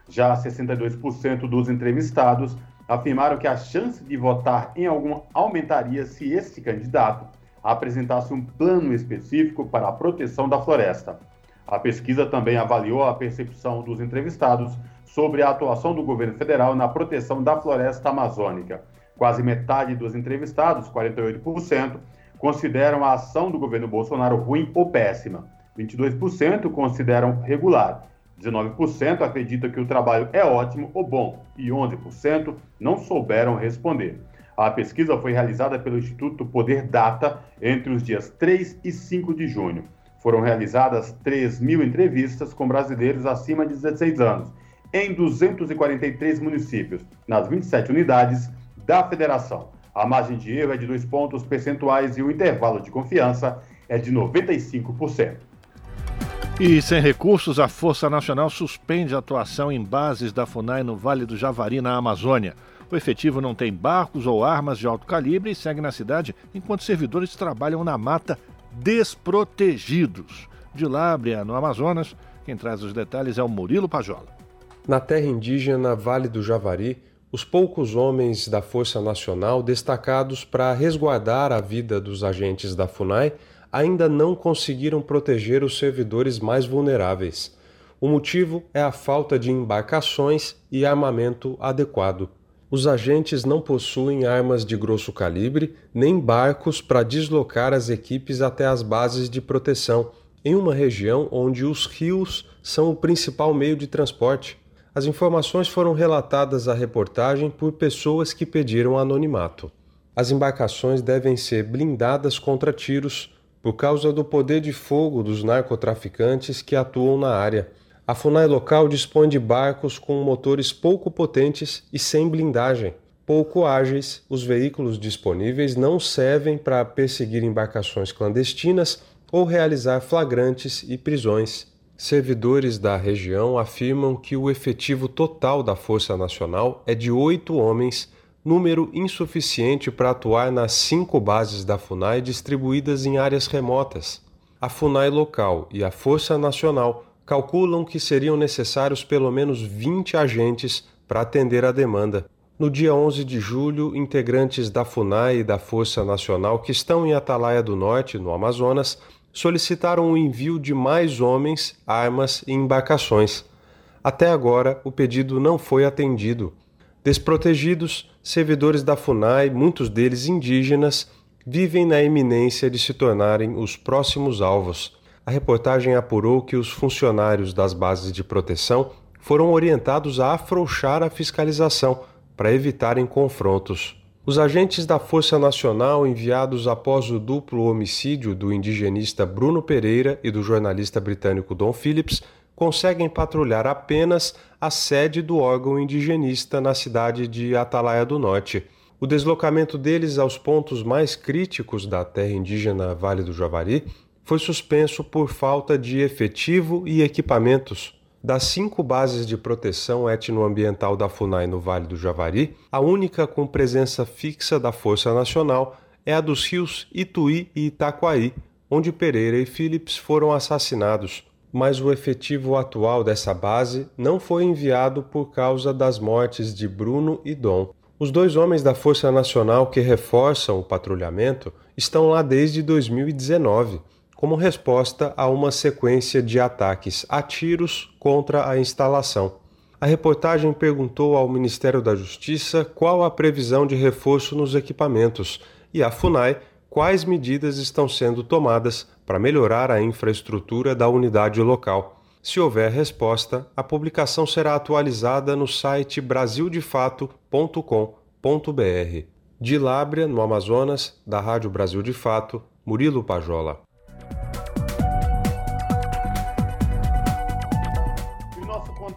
Speaker 3: Já 62% dos entrevistados afirmaram que a chance de votar em algum aumentaria se este candidato apresentasse um plano específico para a proteção da floresta. A pesquisa também avaliou a percepção dos entrevistados sobre a atuação do governo federal na proteção da floresta amazônica. Quase metade dos entrevistados, 48%, consideram a ação do governo Bolsonaro ruim ou péssima. 22% consideram regular. 19% acreditam que o trabalho é ótimo ou bom e 11% não souberam responder. A pesquisa foi realizada pelo Instituto Poder Data entre os dias 3 e 5 de junho. Foram realizadas 3 mil entrevistas com brasileiros acima de 16 anos, em 243 municípios, nas 27 unidades da federação. A margem de erro é de dois pontos percentuais e o intervalo de confiança é de 95%.
Speaker 1: E sem recursos, a Força Nacional suspende a atuação em bases da FUNAI no Vale do Javari, na Amazônia. O efetivo não tem barcos ou armas de alto calibre e segue na cidade enquanto servidores trabalham na mata desprotegidos. De Lábrea, no Amazonas, quem traz os detalhes é o Murilo Pajola.
Speaker 17: Na terra indígena Vale do Javari, os poucos homens da Força Nacional destacados para resguardar a vida dos agentes da FUNAI ainda não conseguiram proteger os servidores mais vulneráveis. O motivo é a falta de embarcações e armamento adequado. Os agentes não possuem armas de grosso calibre nem barcos para deslocar as equipes até as bases de proteção, em uma região onde os rios são o principal meio de transporte. As informações foram relatadas à reportagem por pessoas que pediram anonimato. As embarcações devem ser blindadas contra tiros por causa do poder de fogo dos narcotraficantes que atuam na área. A FUNAI local dispõe de barcos com motores pouco potentes e sem blindagem. Pouco ágeis, os veículos disponíveis não servem para perseguir embarcações clandestinas ou realizar flagrantes e prisões. Servidores da região afirmam que o efetivo total da Força Nacional é de oito homens, número insuficiente para atuar nas cinco bases da FUNAI distribuídas em áreas remotas. A FUNAI local e a Força Nacional calculam que seriam necessários pelo menos 20 agentes para atender a demanda. No dia 11 de julho, integrantes da FUNAI e da Força Nacional que estão em Atalaia do Norte, no Amazonas, solicitaram o envio de mais homens, armas e embarcações. Até agora, o pedido não foi atendido. Desprotegidos, servidores da FUNAI, muitos deles indígenas, vivem na iminência de se tornarem os próximos alvos. A reportagem apurou que os funcionários das bases de proteção foram orientados a afrouxar a fiscalização para evitarem confrontos. Os agentes da Força Nacional enviados após o duplo homicídio do indigenista Bruno Pereira e do jornalista britânico Don Phillips conseguem patrulhar apenas a sede do órgão indigenista na cidade de Atalaia do Norte. O deslocamento deles aos pontos mais críticos da terra indígena Vale do Javari foi suspenso por falta de efetivo e equipamentos. Das cinco bases de proteção etnoambiental da FUNAI no Vale do Javari, a única com presença fixa da Força Nacional é a dos rios Ituí e Itaquaí, onde Pereira e Phillips foram assassinados. Mas o efetivo atual dessa base não foi enviado por causa das mortes de Bruno e Dom. Os dois homens da Força Nacional que reforçam o patrulhamento estão lá desde 2019 como resposta a uma sequência de ataques a tiros contra a instalação. A reportagem perguntou ao Ministério da Justiça qual a previsão de reforço nos equipamentos e à FUNAI quais medidas estão sendo tomadas para melhorar a infraestrutura da unidade local. Se houver resposta, a publicação será atualizada no site brasildefato.com.br. De Lábrea, no Amazonas, da Rádio Brasil de Fato, Murilo Pajola.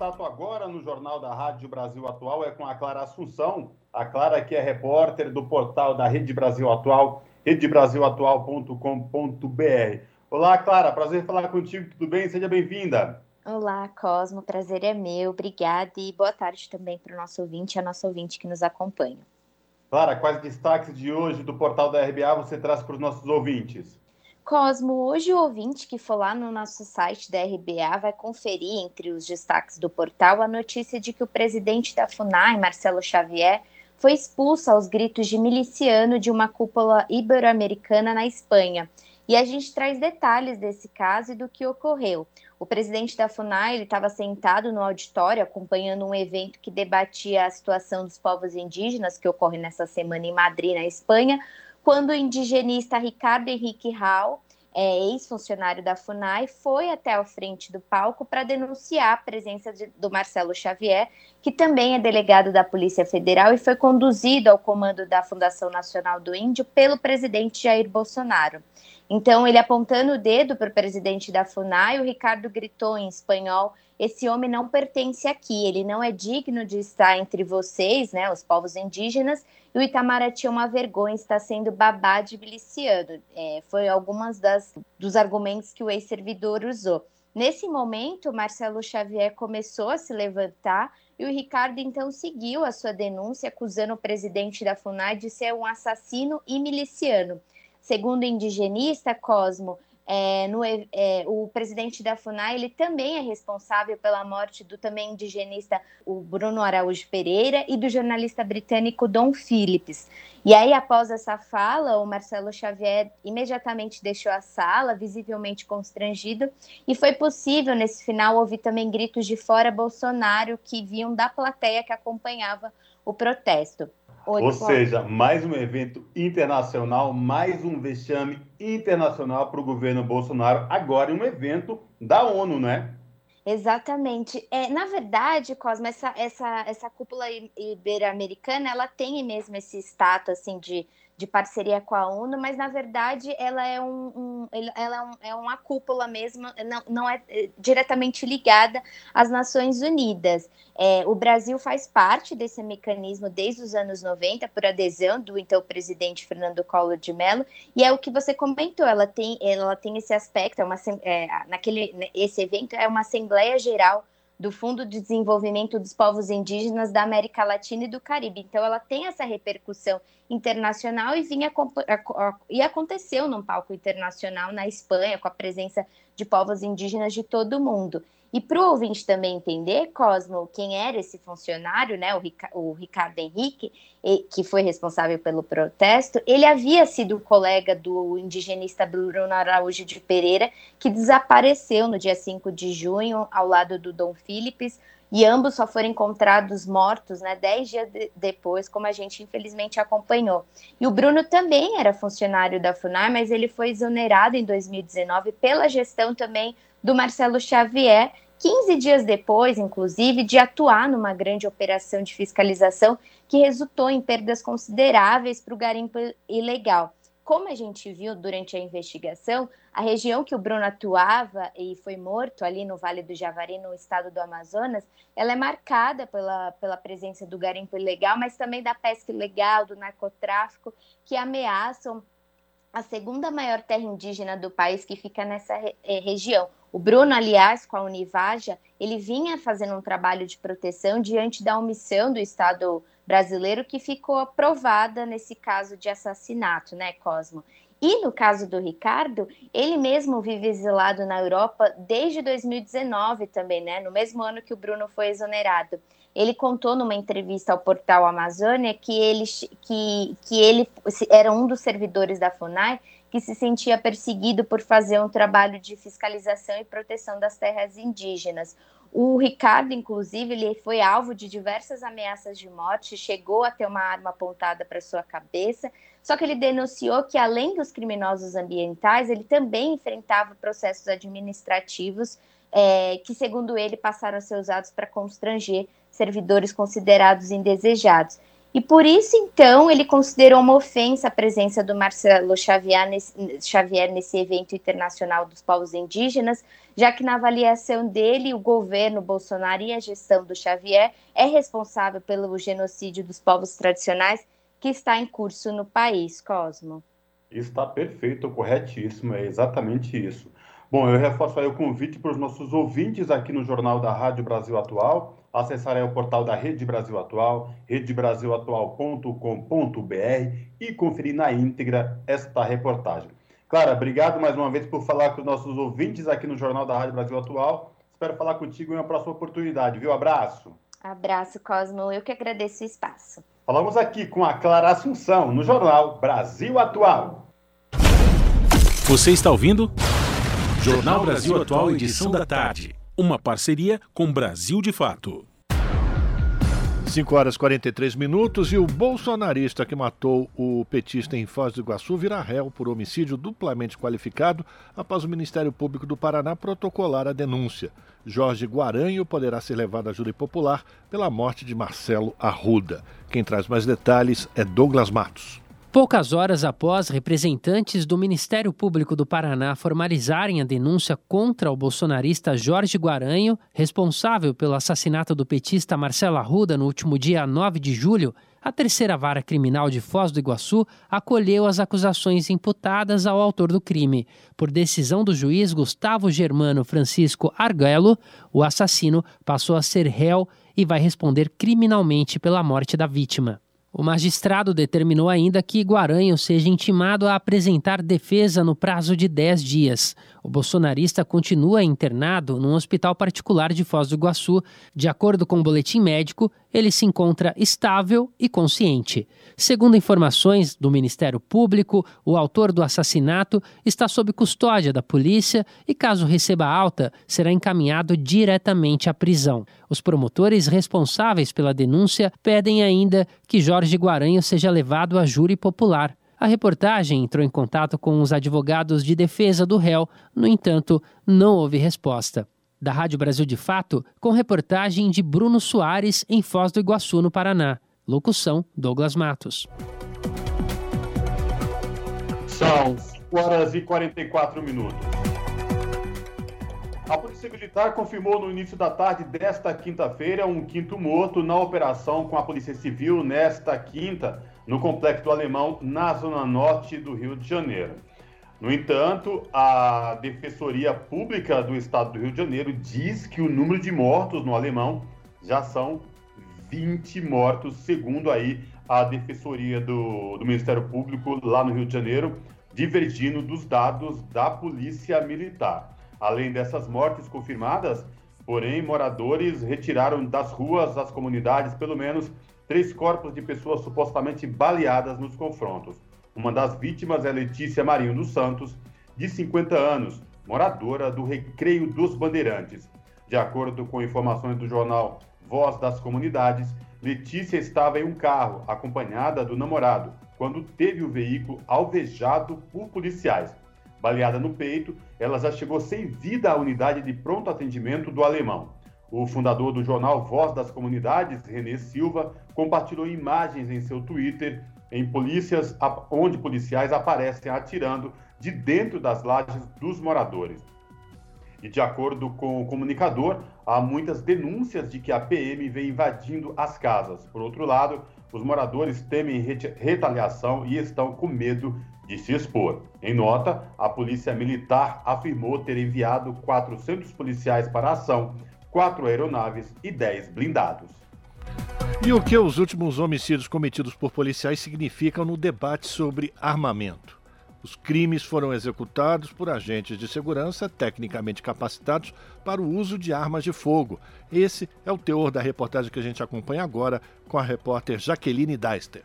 Speaker 3: Contato agora no Jornal da Rádio Brasil Atual é com a Clara Assunção. A Clara que é repórter do portal da Rede Brasil Atual, redebrasilatual.com.br. Olá, Clara, prazer falar contigo, tudo bem? Seja bem-vinda.
Speaker 18: Olá, Cosmo, prazer é meu, obrigada e boa tarde também para o nosso ouvinte e a nossa ouvinte que nos acompanha.
Speaker 3: Clara, quais destaques de hoje do portal da RBA você traz para os nossos ouvintes?
Speaker 18: Cosmo, hoje o ouvinte que for lá no nosso site da RBA vai conferir entre os destaques do portal a notícia de que o presidente da FUNAI, Marcelo Xavier, foi expulso aos gritos de miliciano de uma cúpula ibero-americana na Espanha. E a gente traz detalhes desse caso e do que ocorreu. O presidente da FUNAI estava sentado no auditório acompanhando um evento que debatia a situação dos povos indígenas que ocorre nessa semana em Madrid, na Espanha, quando o indigenista Ricardo Henrique Rau, é, ex-funcionário da FUNAI, foi até a frente do palco para denunciar a presença de, do Marcelo Xavier, que também é delegado da Polícia Federal e foi conduzido ao comando da Fundação Nacional do Índio pelo presidente Jair Bolsonaro. Então, ele apontando o dedo para o presidente da FUNAI, o Ricardo gritou em espanhol: esse homem não pertence aqui, ele não é digno de estar entre vocês, né, os povos indígenas, e o Itamaraty é uma vergonha, está sendo babá de miliciano. É, foi algumas das dos argumentos que o ex-servidor usou. Nesse momento, Marcelo Xavier começou a se levantar e o Ricardo então seguiu a sua denúncia, acusando o presidente da FUNAI de ser um assassino e miliciano. Segundo o indigenista Cosmo, é, no, é, o presidente da FUNAI ele também é responsável pela morte do também indigenista o Bruno Araújo Pereira e do jornalista britânico Don Phillips. E aí, após essa fala, o Marcelo Xavier imediatamente deixou a sala, visivelmente constrangido, e foi possível, nesse final, ouvir também gritos de fora Bolsonaro que vinham da plateia que acompanhava o protesto.
Speaker 3: Ou seja, mais um evento internacional, mais um vexame internacional para o governo Bolsonaro, agora um evento da ONU, né?
Speaker 18: Exatamente. É, na verdade, Cosma, essa, essa, essa cúpula ibero-americana, ela tem mesmo esse status assim, de, de parceria com a ONU, mas na verdade ela é, um, um ela é, um, é uma cúpula mesmo, não, não é, é diretamente ligada às Nações Unidas. É, o Brasil faz parte desse mecanismo desde os anos 90, por adesão do então presidente Fernando Collor de Mello, e é o que você comentou, ela tem, ela tem esse aspecto, é uma, é, naquele, esse evento é uma Assembleia Geral do Fundo de Desenvolvimento dos Povos Indígenas da América Latina e do Caribe. Então, ela tem essa repercussão internacional e vinha e aconteceu num palco internacional na Espanha com a presença de povos indígenas de todo o mundo. E para o ouvinte também entender, Cosmo, quem era esse funcionário, né, o, Ricardo Henrique, que foi responsável pelo protesto, ele havia sido colega do indigenista Bruno Araújo de Pereira, que desapareceu no dia 5 de junho, ao lado do Dom Philips, e ambos só foram encontrados mortos, né, dez dias de depois, como a gente infelizmente acompanhou. E o Bruno também era funcionário da FUNAR, mas ele foi exonerado em 2019 pela gestão também do Marcelo Xavier, 15 dias depois, inclusive, de atuar numa grande operação de fiscalização que resultou em perdas consideráveis para o garimpo ilegal. Como a gente viu durante a investigação, a região que o Bruno atuava e foi morto ali no Vale do Javari, no estado do Amazonas, ela é marcada pela, pela presença do garimpo ilegal, mas também da pesca ilegal, do narcotráfico, que ameaçam a segunda maior terra indígena do país que fica nessa re eh, região. O Bruno, aliás, com a Univaja, ele vinha fazendo um trabalho de proteção diante da omissão do Estado brasileiro que ficou aprovada nesse caso de assassinato, né, Cosmo? E no caso do Ricardo, ele mesmo vive exilado na Europa desde 2019 também, né? No mesmo ano que o Bruno foi exonerado. Ele contou numa entrevista ao portal Amazônia que ele, que, que ele era um dos servidores da FUNAI que se sentia perseguido por fazer um trabalho de fiscalização e proteção das terras indígenas. O Ricardo, inclusive, ele foi alvo de diversas ameaças de morte, chegou a ter uma arma apontada para sua cabeça, só que ele denunciou que, além dos criminosos ambientais, ele também enfrentava processos administrativos é, que, segundo ele, passaram a ser usados para constranger servidores considerados indesejados. E por isso, então, ele considerou uma ofensa a presença do Marcelo Xavier nesse, Xavier nesse evento internacional dos povos indígenas, já que na avaliação dele, o governo Bolsonaro e a gestão do Xavier é responsável pelo genocídio dos povos tradicionais que está em curso no país, Cosmo.
Speaker 3: Está perfeito, corretíssimo, é exatamente isso. Bom, eu reforço aí o convite para os nossos ouvintes aqui no Jornal da Rádio Brasil Atual, acessar o portal da Rede Brasil Atual, redebrasilatual.com.br e conferir na íntegra esta reportagem. Clara, obrigado mais uma vez por falar com os nossos ouvintes aqui no Jornal da Rádio Brasil Atual. Espero falar contigo em uma próxima oportunidade, viu? Abraço.
Speaker 18: Abraço, Cosmo. Eu que agradeço o espaço.
Speaker 3: Falamos aqui com a Clara Assunção, no Jornal Brasil Atual.
Speaker 2: Você está ouvindo? Jornal Brasil Atual, edição da tarde. Uma parceria com Brasil de Fato.
Speaker 1: 5 horas e 43 minutos e o bolsonarista que matou o petista em Foz do Iguaçu virá réu por homicídio duplamente qualificado após o Ministério Público do Paraná protocolar a denúncia. Jorge Guaranho poderá ser levado a júri popular pela morte de Marcelo Arruda. Quem traz mais detalhes é Douglas Matos.
Speaker 10: Poucas horas após representantes do Ministério Público do Paraná formalizarem a denúncia contra o bolsonarista Jorge Guaranho, responsável pelo assassinato do petista Marcelo Arruda no último dia 9 de julho, a terceira vara criminal de Foz do Iguaçu acolheu as acusações imputadas ao autor do crime. Por decisão do juiz Gustavo Germano Francisco Arguello, o assassino passou a ser réu e vai responder criminalmente pela morte da vítima. O magistrado determinou ainda que Guaranho seja intimado a apresentar defesa no prazo de 10 dias. O bolsonarista continua internado num hospital particular de Foz do Iguaçu. De acordo com o boletim médico, ele se encontra estável e consciente. Segundo informações do Ministério Público, o autor do assassinato está sob custódia da polícia e, caso receba alta, será encaminhado diretamente à prisão. Os promotores responsáveis pela denúncia pedem ainda que Jorge Guaranho seja levado a júri popular. A reportagem entrou em contato com os advogados de defesa do réu, no entanto, não houve resposta. Da Rádio Brasil de Fato, com reportagem de Bruno Soares em Foz do Iguaçu, no Paraná. Locução: Douglas Matos.
Speaker 3: São 5 horas e 44 minutos. A Polícia Militar confirmou no início da tarde desta quinta-feira um quinto morto na operação com a Polícia Civil nesta quinta, no Complexo Alemão, na zona norte do Rio de Janeiro. No entanto, a Defensoria Pública do Estado do Rio de Janeiro diz que o número de mortos no Alemão já são 20 mortos, segundo aí a Defensoria do, do Ministério Público lá no Rio de Janeiro, divergindo dos dados da Polícia Militar. Além dessas mortes confirmadas, porém, moradores retiraram das ruas das comunidades pelo menos três corpos de pessoas supostamente baleadas nos confrontos. Uma das vítimas é Letícia Marinho dos Santos, de 50 anos, moradora do Recreio dos Bandeirantes. De acordo com informações do jornal Voz das Comunidades, Letícia estava em um carro acompanhada do namorado quando teve o veículo alvejado por policiais. Baleada no peito, ela já chegou sem vida à unidade de pronto atendimento do Alemão. O fundador do jornal Voz das Comunidades, Renê Silva, compartilhou imagens em seu Twitter em polícias onde policiais aparecem atirando de dentro das lajes dos moradores. E de acordo com o comunicador, há muitas denúncias de que a PM vem invadindo as casas. Por outro lado, os moradores temem retaliação e estão com medo de se expor. Em nota, a Polícia Militar afirmou ter enviado 400 policiais para a ação, quatro aeronaves e 10 blindados.
Speaker 1: E o que os últimos homicídios cometidos por policiais significam no debate sobre armamento? Os crimes foram executados por agentes de segurança tecnicamente capacitados para o uso de armas de fogo. Esse é o teor da reportagem que a gente acompanha agora com a repórter Jaqueline Deister.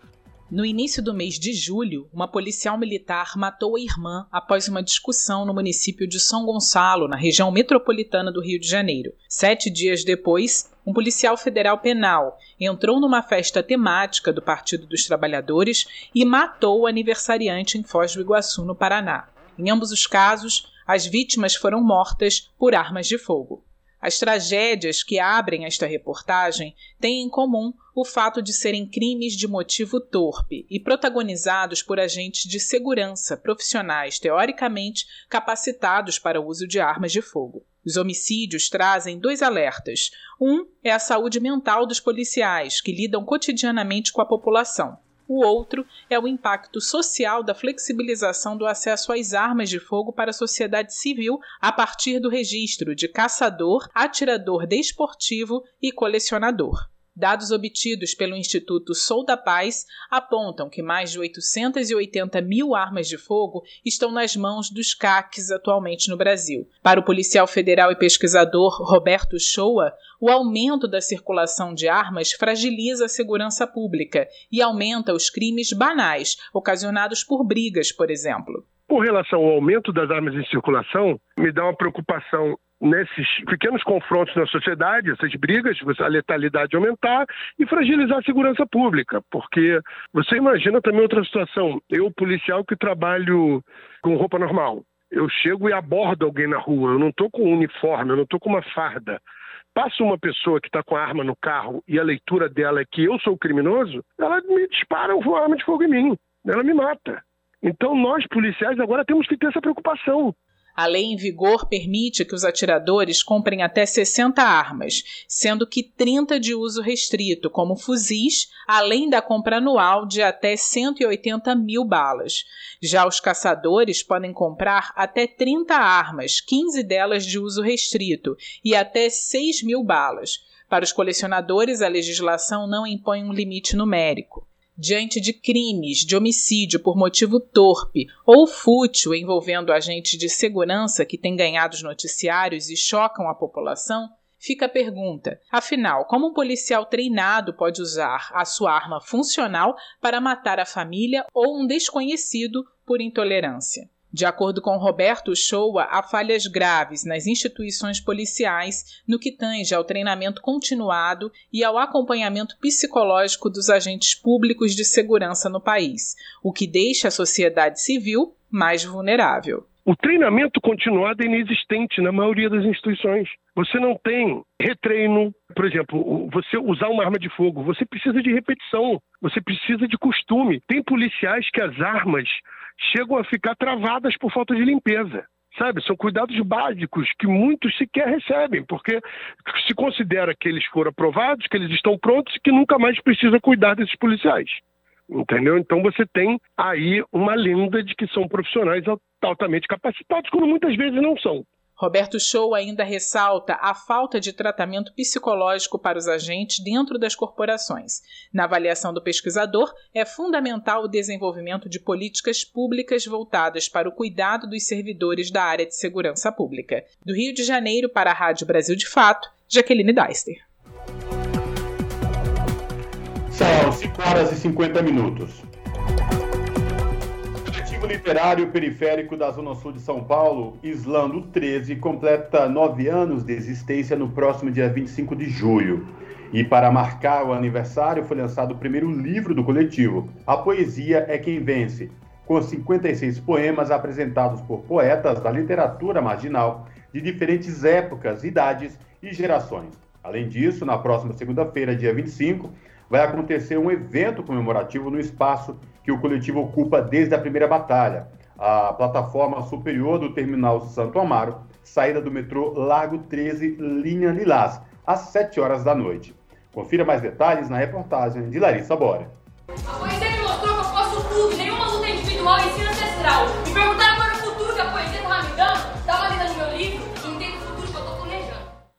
Speaker 19: No início do mês de julho, uma policial militar matou a irmã após uma discussão no município de São Gonçalo, na região metropolitana do Rio de Janeiro. Sete dias depois, um policial federal penal entrou numa festa temática do Partido dos Trabalhadores e matou o aniversariante em Foz do Iguaçu, no Paraná. Em ambos os casos, as vítimas foram mortas por armas de fogo. As tragédias que abrem esta reportagem têm em comum o fato de serem crimes de motivo torpe e protagonizados por agentes de segurança profissionais teoricamente capacitados para o uso de armas de fogo. Os homicídios trazem dois alertas. Um é a saúde mental dos policiais, que lidam cotidianamente com a população. O outro é o impacto social da flexibilização do acesso às armas de fogo para a sociedade civil a partir do registro de caçador, atirador desportivo e colecionador. Dados obtidos pelo Instituto Sou da Paz apontam que mais de 880 mil armas de fogo estão nas mãos dos CACs atualmente no Brasil. Para o policial federal e pesquisador Roberto Shoa, o aumento da circulação de armas fragiliza a segurança pública e aumenta os crimes banais, ocasionados por brigas, por exemplo.
Speaker 20: Com relação ao aumento das armas em circulação, me dá uma preocupação nesses pequenos confrontos na sociedade, essas brigas, a letalidade aumentar e fragilizar a segurança pública, porque você imagina também outra situação. Eu, policial que trabalho com roupa normal, eu chego e abordo alguém na rua, eu não estou com um uniforme, eu não estou com uma farda. Passa uma pessoa que está com a arma no carro e a leitura dela é que eu sou o criminoso, ela me dispara uma arma de fogo em mim, ela me mata. Então nós policiais agora temos que ter essa preocupação.
Speaker 19: A lei em vigor permite que os atiradores comprem até 60 armas, sendo que 30 de uso restrito, como fuzis, além da compra anual de até 180 mil balas. Já os caçadores podem comprar até 30 armas, 15 delas de uso restrito, e até 6 mil balas. Para os colecionadores, a legislação não impõe um limite numérico diante de crimes de homicídio por motivo torpe ou fútil envolvendo agentes de segurança que têm ganhado os noticiários e chocam a população, fica a pergunta: afinal, como um policial treinado pode usar a sua arma funcional para matar a família ou um desconhecido por intolerância? De acordo com Roberto Shoa, há falhas graves nas instituições policiais no que tange ao treinamento continuado e ao acompanhamento psicológico dos agentes públicos de segurança no país, o que deixa a sociedade civil mais vulnerável.
Speaker 20: O treinamento continuado é inexistente na maioria das instituições. Você não tem retreino, por exemplo, você usar uma arma de fogo, você precisa de repetição, você precisa de costume. Tem policiais que as armas chegam a ficar travadas por falta de limpeza. Sabe, são cuidados básicos que muitos sequer recebem, porque se considera que eles foram aprovados, que eles estão prontos e que nunca mais precisa cuidar desses policiais. Entendeu? Então você tem aí uma lenda de que são profissionais altamente capacitados, quando muitas vezes não são.
Speaker 19: Roberto Show ainda ressalta a falta de tratamento psicológico para os agentes dentro das corporações. Na avaliação do pesquisador, é fundamental o desenvolvimento de políticas públicas voltadas para o cuidado dos servidores da área de segurança pública. Do Rio de Janeiro para a Rádio Brasil de Fato, Jaqueline Deister.
Speaker 3: São 5 horas e 50 minutos. Literário Periférico da Zona Sul de São Paulo, Islando 13, completa nove anos de existência no próximo dia 25 de julho. E para marcar o aniversário, foi lançado o primeiro livro do coletivo, A Poesia é Quem Vence, com 56 poemas apresentados por poetas da literatura marginal de diferentes épocas, idades e gerações. Além disso, na próxima segunda-feira, dia 25, vai acontecer um evento comemorativo no espaço que o coletivo ocupa desde a primeira batalha, a plataforma superior do terminal Santo Amaro, saída do metrô Largo 13, linha Lilás, às 7 horas da noite. Confira mais detalhes na reportagem de Larissa Bora.
Speaker 21: A mostrou que eu posso tudo, nenhuma luta individual ensina ancestral.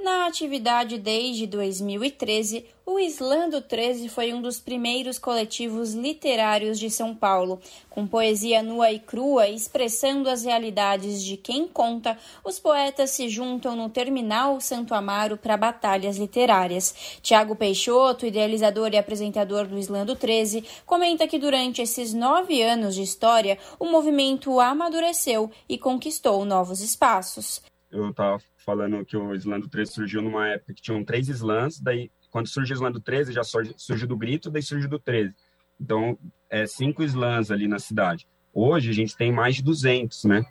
Speaker 4: Na atividade desde 2013, o Islando 13 foi um dos primeiros coletivos literários de São Paulo, com poesia nua e crua, expressando as realidades de quem conta. Os poetas se juntam no Terminal Santo Amaro para batalhas literárias. Tiago Peixoto, idealizador e apresentador do Islando 13, comenta que durante esses nove anos de história, o movimento amadureceu e conquistou novos espaços.
Speaker 22: Eu estava falando que o Islando 13 surgiu numa época que tinham três slams, daí quando surge o slam do 13, já surge, surge do grito, daí surge do 13. Então, é cinco slams ali na cidade. Hoje, a gente tem mais de 200, né?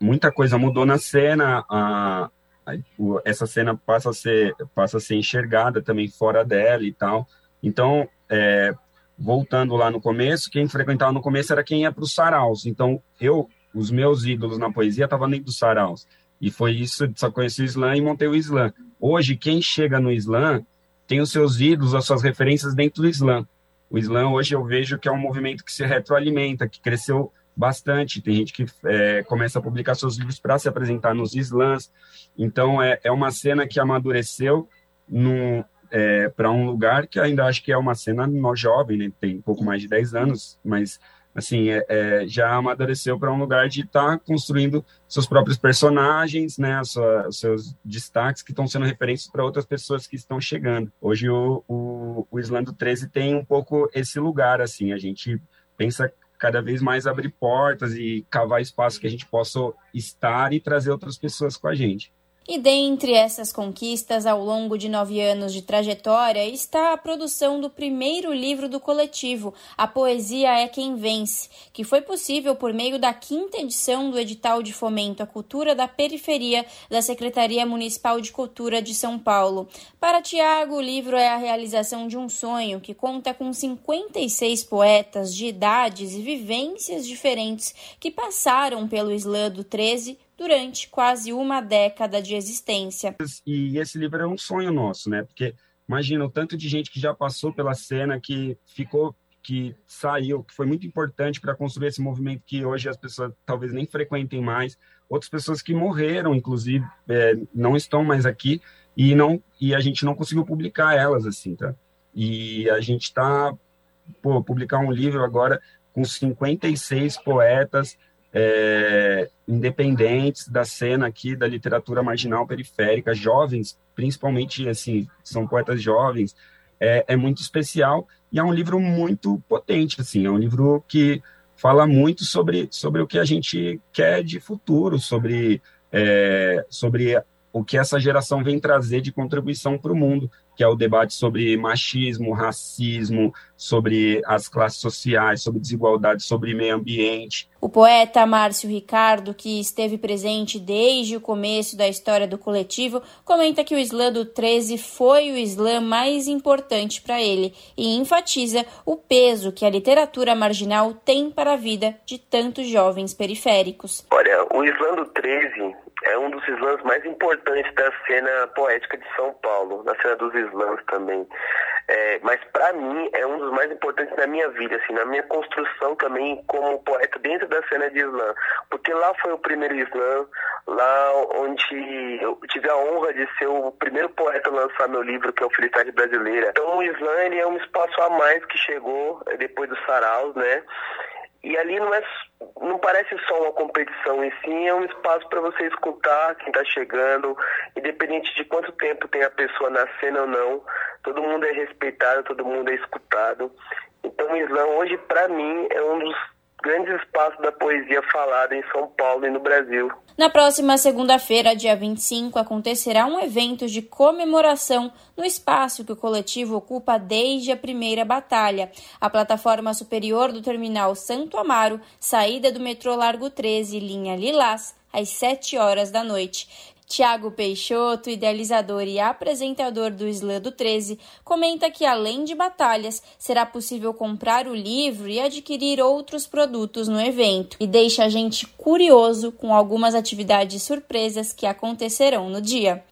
Speaker 22: Muita coisa mudou na cena, a, a, essa cena passa a, ser, passa a ser enxergada também fora dela e tal. Então, é, voltando lá no começo, quem frequentava no começo era quem ia para os saraus. Então, eu, os meus ídolos na poesia estavam dentro dos saraus. E foi isso, só conheci o slam e montei o slam. Hoje, quem chega no slam tem os seus ídolos, as suas referências dentro do Islã. O Islã hoje eu vejo que é um movimento que se retroalimenta, que cresceu bastante. Tem gente que é, começa a publicar seus livros para se apresentar nos Islãs. Então é, é uma cena que amadureceu é, para um lugar que ainda acho que é uma cena no jovem, né? tem pouco mais de 10 anos, mas assim, é, é, já amadureceu para um lugar de estar tá construindo seus próprios personagens, né, sua, os seus destaques que estão sendo referências para outras pessoas que estão chegando. Hoje o, o, o Islando 13 tem um pouco esse lugar, assim, a gente pensa cada vez mais abrir portas e cavar espaço que a gente possa estar e trazer outras pessoas com a gente.
Speaker 4: E dentre essas conquistas ao longo de nove anos de trajetória está a produção do primeiro livro do coletivo, A Poesia é Quem Vence, que foi possível por meio da quinta edição do edital de fomento à cultura da periferia da Secretaria Municipal de Cultura de São Paulo. Para Tiago, o livro é a realização de um sonho que conta com 56 poetas de idades e vivências diferentes que passaram pelo Islã do 13 durante quase uma década de existência.
Speaker 22: E esse livro é um sonho nosso, né? Porque imagina o tanto de gente que já passou pela cena, que ficou, que saiu, que foi muito importante para construir esse movimento que hoje as pessoas talvez nem frequentem mais. Outras pessoas que morreram, inclusive, é, não estão mais aqui e não e a gente não conseguiu publicar elas assim, tá? E a gente está publicar um livro agora com 56 poetas é, independentes da cena aqui da literatura marginal periférica, jovens, principalmente assim, são poetas jovens, é, é, muito especial e é um livro muito potente, assim, é um livro que fala muito sobre, sobre o que a gente quer de futuro, sobre, é, sobre o que essa geração vem trazer de contribuição para o mundo, que é o debate sobre machismo, racismo, sobre as classes sociais, sobre desigualdade, sobre meio ambiente.
Speaker 4: O poeta Márcio Ricardo, que esteve presente desde o começo da história do coletivo, comenta que o Islã do 13 foi o Islã mais importante para ele e enfatiza o peso que a literatura marginal tem para a vida de tantos jovens periféricos.
Speaker 23: Olha, o Islã do 13 é um dos slams mais importantes da cena poética de São Paulo, da cena dos slams também. É, mas para mim é um dos mais importantes na minha vida, assim, na minha construção também como poeta dentro da cena de slam, porque lá foi o primeiro slam, lá onde eu tive a honra de ser o primeiro poeta a lançar meu livro, que é o Felicidade Brasileira. Então o slam ele é um espaço a mais que chegou é, depois do Saraus, né? E ali não é não parece só uma competição, e sim é um espaço para você escutar quem está chegando, independente de quanto tempo tem a pessoa na cena ou não, todo mundo é respeitado, todo mundo é escutado. Então o Islã hoje, para mim, é um dos grandes espaços da poesia falada em São Paulo e no Brasil.
Speaker 4: Na próxima segunda-feira, dia 25, acontecerá um evento de comemoração no espaço que o coletivo ocupa desde a primeira batalha. A plataforma superior do terminal Santo Amaro, saída do metrô Largo 13, linha Lilás, às 7 horas da noite. Tiago Peixoto, idealizador e apresentador do Islã do 13, comenta que além de batalhas, será possível comprar o livro e adquirir outros produtos no evento e deixa a gente curioso com algumas atividades surpresas que acontecerão no dia.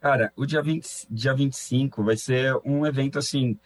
Speaker 22: Cara, o dia, 20, dia 25 vai ser um evento assim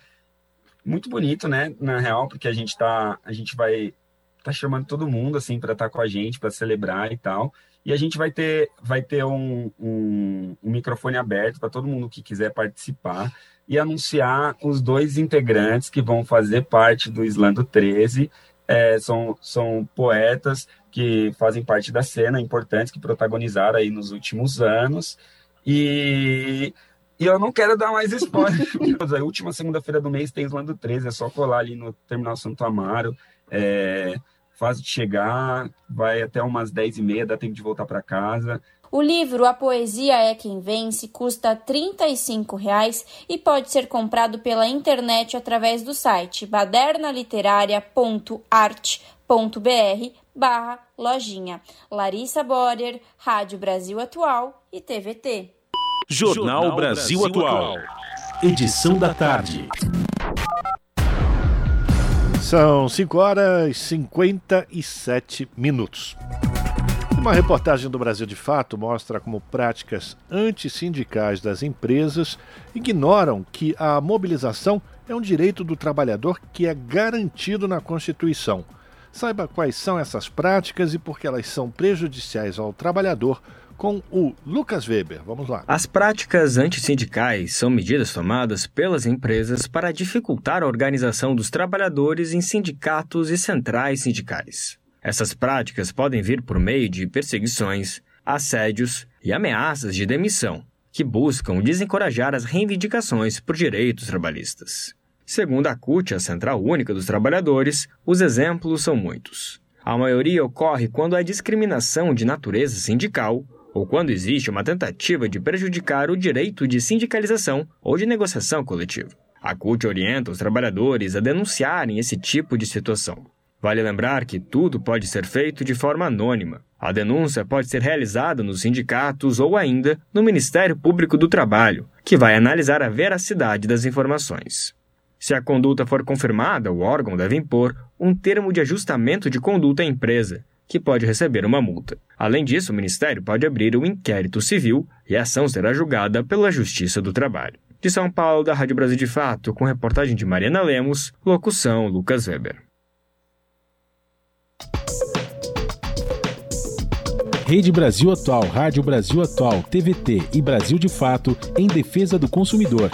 Speaker 22: muito bonito, né? Na real, porque a gente tá, a gente vai tá chamando todo mundo assim para estar tá com a gente, para celebrar e tal. E a gente vai ter, vai ter um, um, um microfone aberto para todo mundo que quiser participar e anunciar os dois integrantes que vão fazer parte do Islando 13. É, são, são poetas que fazem parte da cena, importantes, que protagonizaram aí nos últimos anos. E, e eu não quero dar mais spoiler. a última segunda-feira do mês tem Islando 13, é só colar ali no Terminal Santo Amaro. É, fácil de chegar, vai até umas 10 e meia, dá tempo de voltar para casa.
Speaker 4: O livro A Poesia é Quem Vence custa R$ 35,00 e pode ser comprado pela internet através do site badernaliteraria.art.br barra lojinha. Larissa Borer, Rádio Brasil Atual e TVT.
Speaker 2: Jornal Brasil Atual. Edição da tarde.
Speaker 1: São 5 horas e 57 minutos. Uma reportagem do Brasil de Fato mostra como práticas antissindicais das empresas ignoram que a mobilização é um direito do trabalhador que é garantido na Constituição. Saiba quais são essas práticas e por que elas são prejudiciais ao trabalhador com o Lucas Weber. Vamos lá.
Speaker 24: As práticas antissindicais são medidas tomadas pelas empresas para dificultar a organização dos trabalhadores em sindicatos e centrais sindicais. Essas práticas podem vir por meio de perseguições, assédios e ameaças de demissão, que buscam desencorajar as reivindicações por direitos trabalhistas. Segundo a CUT, a Central Única dos Trabalhadores, os exemplos são muitos. A maioria ocorre quando há discriminação de natureza sindical ou quando existe uma tentativa de prejudicar o direito de sindicalização ou de negociação coletiva. A CUT orienta os trabalhadores a denunciarem esse tipo de situação. Vale lembrar que tudo pode ser feito de forma anônima. A denúncia pode ser realizada nos sindicatos ou ainda no Ministério Público do Trabalho, que vai analisar a veracidade das informações. Se a conduta for confirmada, o órgão deve impor um termo de ajustamento de conduta à empresa, que pode receber uma multa. Além disso, o Ministério pode abrir um inquérito civil e a ação será julgada pela Justiça do Trabalho. De São Paulo, da Rádio Brasil de Fato, com reportagem de Mariana Lemos, locução Lucas Weber.
Speaker 2: Rede Brasil Atual, Rádio Brasil Atual, TVT e Brasil de Fato em defesa do consumidor.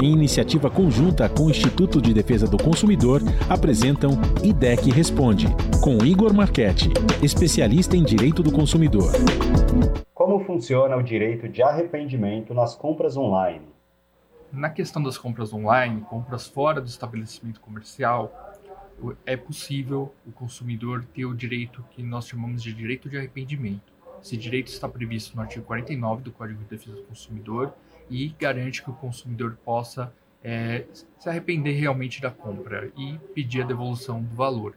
Speaker 2: Em iniciativa conjunta com o Instituto de Defesa do Consumidor, apresentam IDEC Responde, com Igor Marchetti, especialista em direito do consumidor.
Speaker 25: Como funciona o direito de arrependimento nas compras online?
Speaker 26: Na questão das compras online, compras fora do estabelecimento comercial, é possível o consumidor ter o direito que nós chamamos de direito de arrependimento. Esse direito está previsto no artigo 49 do Código de Defesa do Consumidor e garante que o consumidor possa é, se arrepender realmente da compra e pedir a devolução do valor,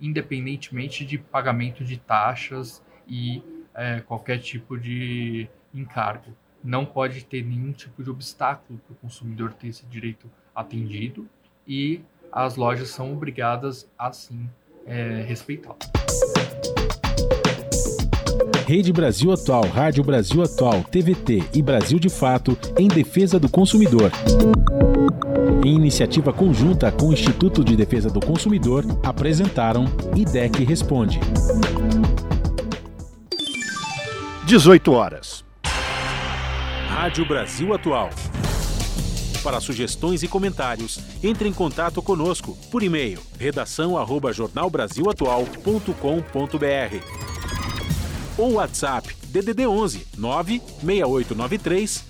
Speaker 26: independentemente de pagamento de taxas e é, qualquer tipo de encargo. Não pode ter nenhum tipo de obstáculo para o consumidor ter esse direito atendido e as lojas são obrigadas a sim é, respeitá-lo.
Speaker 2: Rede Brasil Atual, Rádio Brasil Atual, TVT e Brasil de Fato em defesa do consumidor. Em iniciativa conjunta com o Instituto de Defesa do Consumidor, apresentaram IDEC Responde.
Speaker 1: 18 horas.
Speaker 2: Rádio Brasil Atual. Para sugestões e comentários, entre em contato conosco por e-mail redação@jornalbrasilatual.com.br ou WhatsApp DDD 11 96893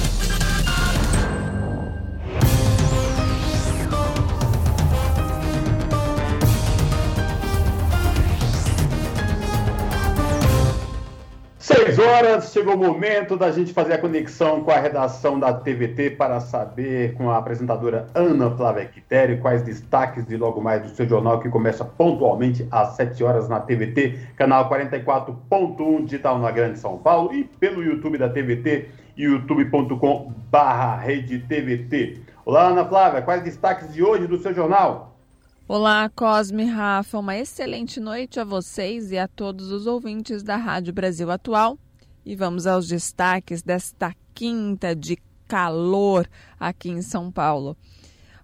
Speaker 3: Seis horas, chegou o momento da gente fazer a conexão com a redação da TVT para saber com a apresentadora Ana Flávia Quitério quais destaques de logo mais do seu jornal que começa pontualmente às 7 horas na TVT, canal 44.1 digital na Grande São Paulo e pelo YouTube da TVT, youtube.com barra rede TVT. Olá Ana Flávia, quais destaques de hoje do seu jornal?
Speaker 27: Olá, Cosme Rafa, uma excelente noite a vocês e a todos os ouvintes da Rádio Brasil Atual. E vamos aos destaques desta quinta de calor aqui em São Paulo.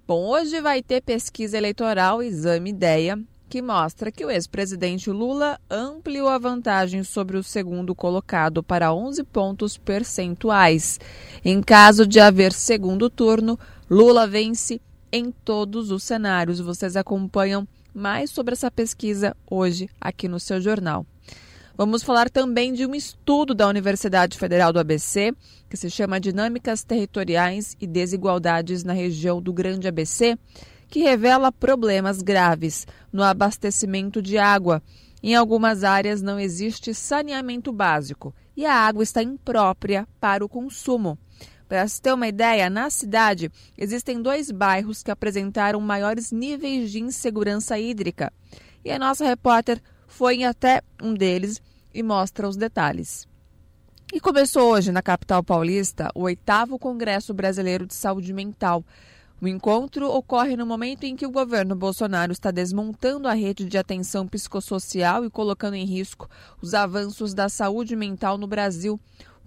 Speaker 27: Bom, hoje vai ter pesquisa eleitoral Exame Ideia, que mostra que o ex-presidente Lula ampliou a vantagem sobre o segundo colocado para 11 pontos percentuais. Em caso de haver segundo turno, Lula vence em todos os cenários. Vocês acompanham mais sobre essa pesquisa hoje aqui no seu jornal. Vamos falar também de um estudo da Universidade Federal do ABC, que se chama Dinâmicas Territoriais e Desigualdades na Região do Grande ABC, que revela problemas graves no abastecimento de água. Em algumas áreas não existe saneamento básico e a água está imprópria para o consumo. Para se ter uma ideia, na cidade existem dois bairros que apresentaram maiores níveis de insegurança hídrica. E a nossa repórter foi até um deles e mostra os detalhes. E começou hoje, na capital paulista, o oitavo Congresso Brasileiro de Saúde Mental. O encontro ocorre no momento em que o governo Bolsonaro está desmontando a rede de atenção psicossocial e colocando em risco os avanços da saúde mental no Brasil.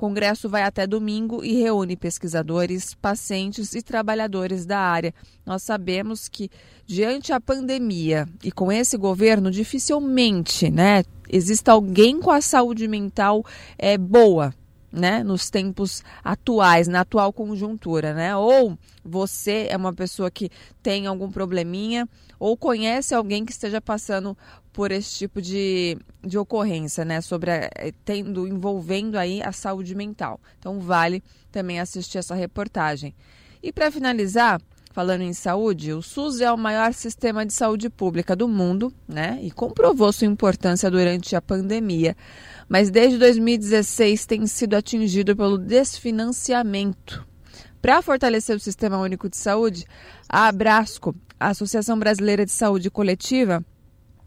Speaker 27: Congresso vai até domingo e reúne pesquisadores, pacientes e trabalhadores da área. Nós sabemos que, diante a pandemia e com esse governo, dificilmente né, exista alguém com a saúde mental é, boa. Né, nos tempos atuais, na atual conjuntura, né? Ou você é uma pessoa que tem algum probleminha, ou conhece alguém que esteja passando por esse tipo de, de ocorrência, né? Sobre a, eh, tendo envolvendo aí a saúde mental. Então vale também assistir essa reportagem. E para finalizar, falando em saúde, o SUS é o maior sistema de saúde pública do mundo, né? E comprovou sua importância durante a pandemia. Mas desde 2016 tem sido atingido pelo desfinanciamento. Para fortalecer o Sistema Único de Saúde, a Abrasco, a Associação Brasileira de Saúde Coletiva,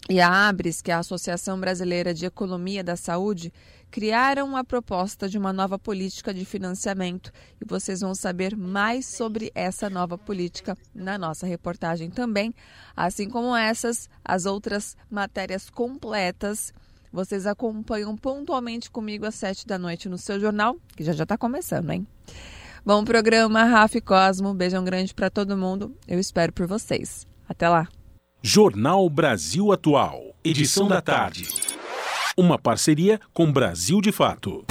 Speaker 27: e a ABRES, que é a Associação Brasileira de Economia da Saúde, criaram a proposta de uma nova política de financiamento e vocês vão saber mais sobre essa nova política na nossa reportagem também, assim como essas, as outras matérias completas. Vocês acompanham pontualmente comigo às sete da noite no seu jornal, que já já está começando, hein? Bom programa, Rafa e Cosmo. Beijão grande para todo mundo. Eu espero por vocês. Até lá.
Speaker 2: Jornal Brasil Atual, edição da tarde. Uma parceria com Brasil de Fato.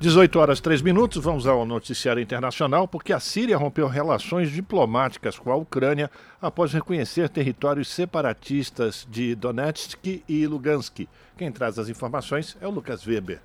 Speaker 1: 18 horas 3 minutos, vamos ao noticiário internacional, porque a Síria rompeu relações diplomáticas com a Ucrânia após reconhecer territórios separatistas de Donetsk e Lugansk. Quem traz as informações é o Lucas Weber.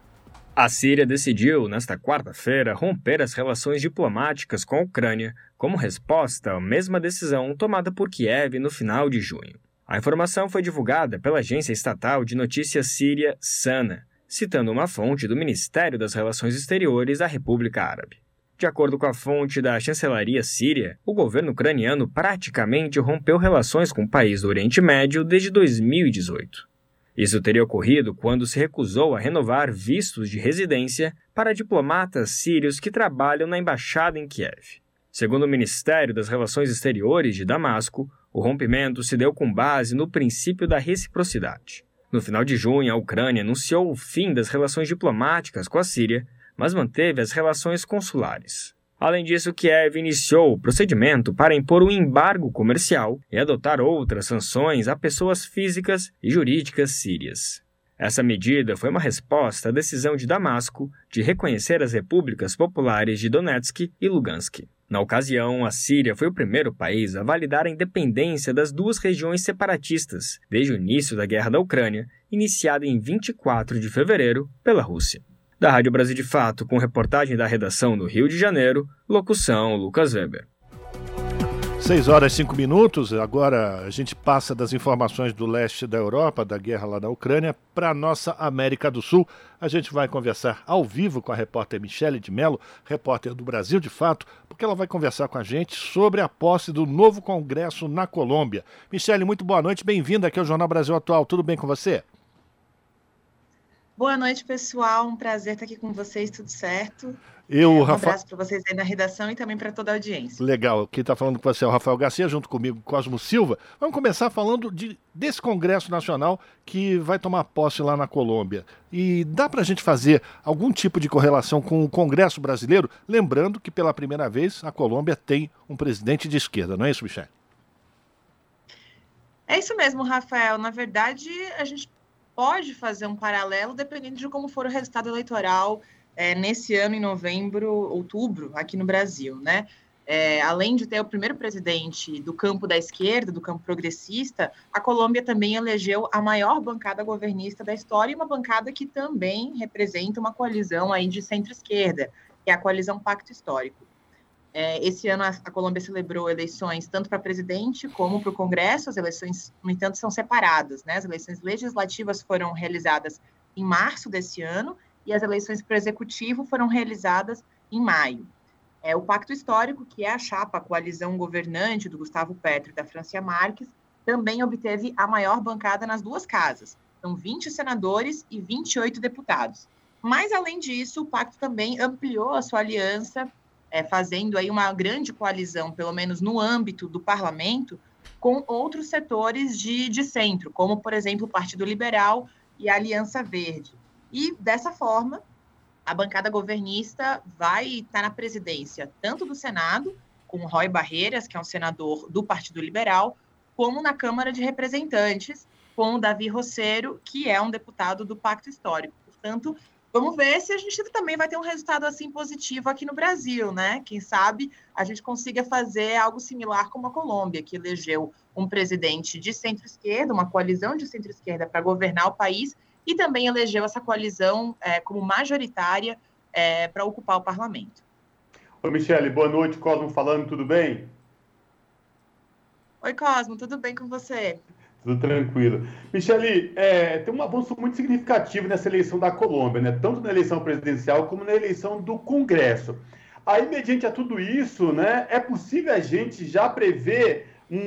Speaker 24: A Síria decidiu, nesta quarta-feira, romper as relações diplomáticas com a Ucrânia como resposta à mesma decisão tomada por Kiev no final de junho. A informação foi divulgada pela agência estatal de notícias síria SANA, citando uma fonte do Ministério das Relações Exteriores da República Árabe. De acordo com a fonte da chancelaria síria, o governo ucraniano praticamente rompeu relações com o país do Oriente Médio desde 2018. Isso teria ocorrido quando se recusou a renovar vistos de residência para diplomatas sírios que trabalham na embaixada em Kiev. Segundo o Ministério das Relações Exteriores de Damasco, o rompimento se deu com base no princípio da reciprocidade. No final de junho, a Ucrânia anunciou o fim das relações diplomáticas com a Síria, mas manteve as relações consulares. Além disso, Kiev iniciou o procedimento para impor um embargo comercial e adotar outras sanções a pessoas físicas e jurídicas sírias. Essa medida foi uma resposta à decisão de Damasco de reconhecer as repúblicas populares de Donetsk e Lugansk. Na ocasião, a Síria foi o primeiro país a validar a independência das duas regiões separatistas desde o início da Guerra da Ucrânia, iniciada em 24 de fevereiro pela Rússia. Da Rádio Brasil de Fato, com reportagem da redação do Rio de Janeiro, locução Lucas Weber.
Speaker 1: 6 horas e 5 minutos, agora a gente passa das informações do leste da Europa, da guerra lá da Ucrânia, para a nossa América do Sul. A gente vai conversar ao vivo com a repórter Michele de Mello, repórter do Brasil de Fato, porque ela vai conversar com a gente sobre a posse do novo Congresso na Colômbia. Michele, muito boa noite, bem-vinda aqui ao Jornal Brasil Atual, tudo bem com você?
Speaker 28: Boa noite, pessoal. Um prazer estar aqui com vocês, tudo certo?
Speaker 1: Eu,
Speaker 28: é, um
Speaker 1: Rafa...
Speaker 28: abraço para vocês aí na redação e também para toda a audiência.
Speaker 1: Legal. Quem está falando com você é o Rafael Garcia, junto comigo, Cosmo Silva. Vamos começar falando de, desse Congresso Nacional que vai tomar posse lá na Colômbia. E dá para a gente fazer algum tipo de correlação com o Congresso brasileiro? Lembrando que pela primeira vez a Colômbia tem um presidente de esquerda, não é isso, Michel?
Speaker 28: É isso mesmo, Rafael. Na verdade, a gente pode fazer um paralelo dependendo de como for o resultado eleitoral é, nesse ano, em novembro, outubro, aqui no Brasil, né? É, além de ter o primeiro presidente do campo da esquerda, do campo progressista, a Colômbia também elegeu a maior bancada governista da história e uma bancada que também representa uma coalizão aí de centro-esquerda, que é a coalizão Pacto Histórico. É, esse ano a, a, Colômbia celebrou eleições tanto para presidente como para o Congresso. As eleições, no entanto, são separadas. Né? As eleições legislativas foram realizadas em março desse ano e as eleições para o executivo foram realizadas em maio. É, o Pacto Histórico, que é a chapa, a coalizão governante do Gustavo Petro e da Francia Marques, também obteve a maior bancada nas duas casas. São 20 senadores e 28 deputados. Mas, além disso, o pacto também ampliou a sua aliança é, fazendo aí uma grande coalizão, pelo menos no âmbito do parlamento, com outros setores de, de centro, como, por exemplo, o Partido Liberal e a Aliança Verde. E, dessa forma, a bancada governista vai estar na presidência tanto do Senado, com Roy Barreiras, que é um senador do Partido Liberal, como na Câmara de Representantes, com Davi Rosseiro, que é um deputado do Pacto Histórico. Portanto, Vamos ver se a gente também vai ter um resultado assim positivo aqui no Brasil, né? Quem sabe a gente consiga fazer algo similar como a Colômbia, que elegeu um presidente de centro-esquerda, uma coalizão de centro-esquerda para governar o país, e também elegeu essa coalizão é, como majoritária é, para ocupar o parlamento.
Speaker 3: Oi, Michele, boa noite. Cosmo falando, tudo bem?
Speaker 28: Oi, Cosmo, tudo bem com você?
Speaker 3: Tudo tranquilo. Michele, é, tem um avanço muito significativo nessa eleição da Colômbia, né? tanto na eleição presidencial como na eleição do Congresso. Aí, mediante a tudo isso, né, é possível a gente já prever um,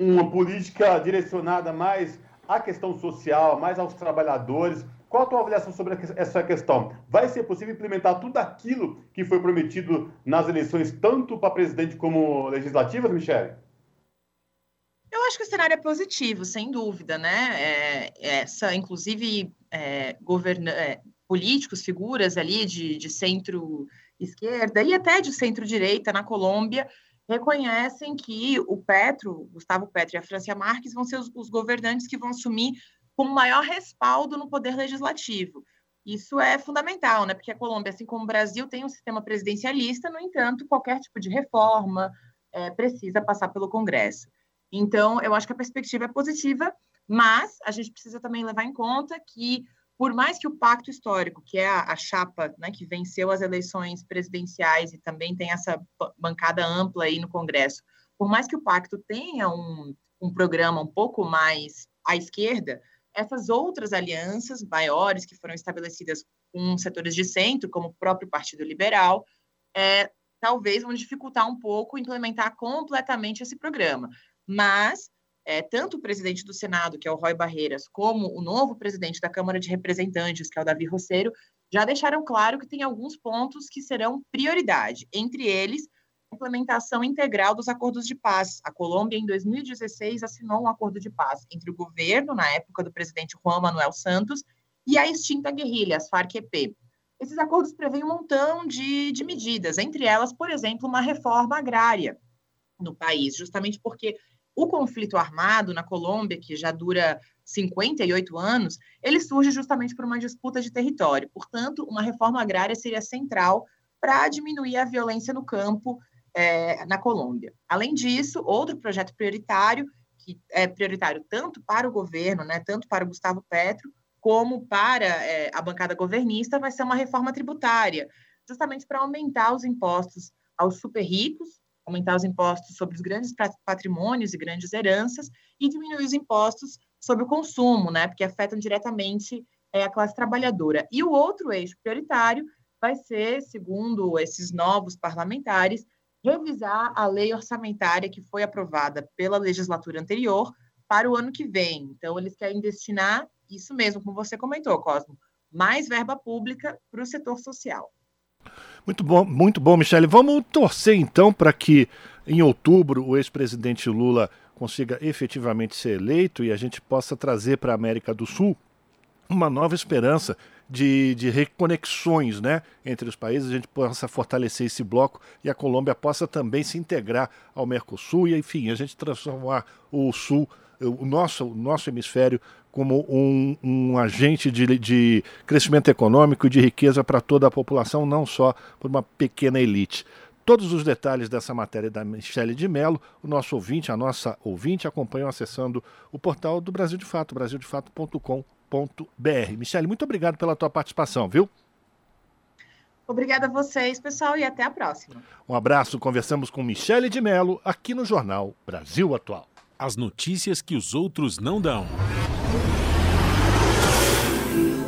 Speaker 3: um, uma política direcionada mais à questão social, mais aos trabalhadores? Qual a tua avaliação sobre essa questão? Vai ser possível implementar tudo aquilo que foi prometido nas eleições, tanto para presidente como legislativas, Michele?
Speaker 28: Eu acho que o cenário é positivo, sem dúvida, né? É, essa, inclusive, é, é, políticos, figuras ali de, de centro-esquerda e até de centro-direita na Colômbia reconhecem que o Petro, Gustavo Petro e a Francia Marques vão ser os, os governantes que vão assumir com maior respaldo no poder legislativo. Isso é fundamental, né? Porque a Colômbia, assim como o Brasil, tem um sistema presidencialista, no entanto, qualquer tipo de reforma é, precisa passar pelo Congresso. Então, eu acho que a perspectiva é positiva, mas a gente precisa também levar em conta que, por mais que o pacto histórico, que é a, a chapa né, que venceu as eleições presidenciais e também tem essa bancada ampla aí no Congresso, por mais que o pacto tenha um, um programa um pouco mais à esquerda, essas outras alianças maiores que foram estabelecidas com setores de centro, como o próprio Partido Liberal, é, talvez vão dificultar um pouco implementar completamente esse programa. Mas é, tanto o presidente do Senado, que é o Roy Barreiras, como o novo presidente da Câmara de Representantes, que é o Davi Rosseiro, já deixaram claro que tem alguns pontos que serão prioridade, entre eles a implementação integral dos acordos de paz. A Colômbia, em 2016, assinou um acordo de paz entre o governo, na época do presidente Juan Manuel Santos, e a extinta guerrilha, as Farc-EP. Esses acordos prevêem um montão de, de medidas, entre elas, por exemplo, uma reforma agrária no país, justamente porque o conflito armado na Colômbia, que já dura 58 anos, ele surge justamente por uma disputa de território. Portanto, uma reforma agrária seria central para diminuir a violência no campo é, na Colômbia. Além disso, outro projeto prioritário, que é prioritário tanto para o governo, né, tanto para o Gustavo Petro, como para é, a bancada governista, vai ser uma reforma tributária, justamente para aumentar os impostos aos super ricos, aumentar os impostos sobre os grandes patrimônios e grandes heranças e diminuir os impostos sobre o consumo, né, porque afetam diretamente é, a classe trabalhadora. E o outro eixo prioritário vai ser, segundo esses novos parlamentares, revisar a lei orçamentária que foi aprovada pela legislatura anterior para o ano que vem. Então, eles querem destinar, isso mesmo, como você comentou, Cosmo, mais verba pública para o setor social.
Speaker 1: Muito bom, muito bom, Michele. Vamos torcer então para que em outubro o ex-presidente Lula consiga efetivamente ser eleito e a gente possa trazer para a América do Sul uma nova esperança de, de reconexões né, entre os países, a gente possa fortalecer esse bloco e a Colômbia possa também se integrar ao Mercosul e, enfim, a gente transformar o Sul, o nosso, o nosso hemisfério, como um, um agente de, de crescimento econômico e de riqueza para toda a população, não só por uma pequena elite. Todos os detalhes dessa matéria da Michele de Mello, o nosso ouvinte, a nossa ouvinte, acompanham acessando o portal do Brasil de Fato, brasildefato.com.br. Michele, muito obrigado pela tua participação, viu?
Speaker 28: Obrigada a vocês, pessoal, e até a próxima.
Speaker 1: Um abraço. Conversamos com Michele de Mello aqui no Jornal Brasil Atual.
Speaker 2: As notícias que os outros não dão.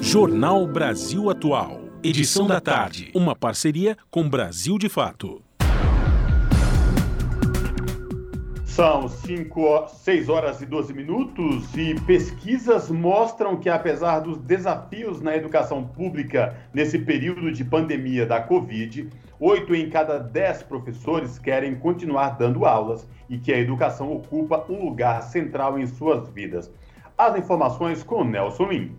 Speaker 2: Jornal Brasil Atual. Edição da tarde. Uma parceria com Brasil de Fato.
Speaker 3: São 5, 6 horas e 12 minutos e pesquisas mostram que, apesar dos desafios na educação pública nesse período de pandemia da Covid, 8 em cada 10 professores querem continuar dando aulas e que a educação ocupa um lugar central em suas vidas. As informações com Nelson Lim.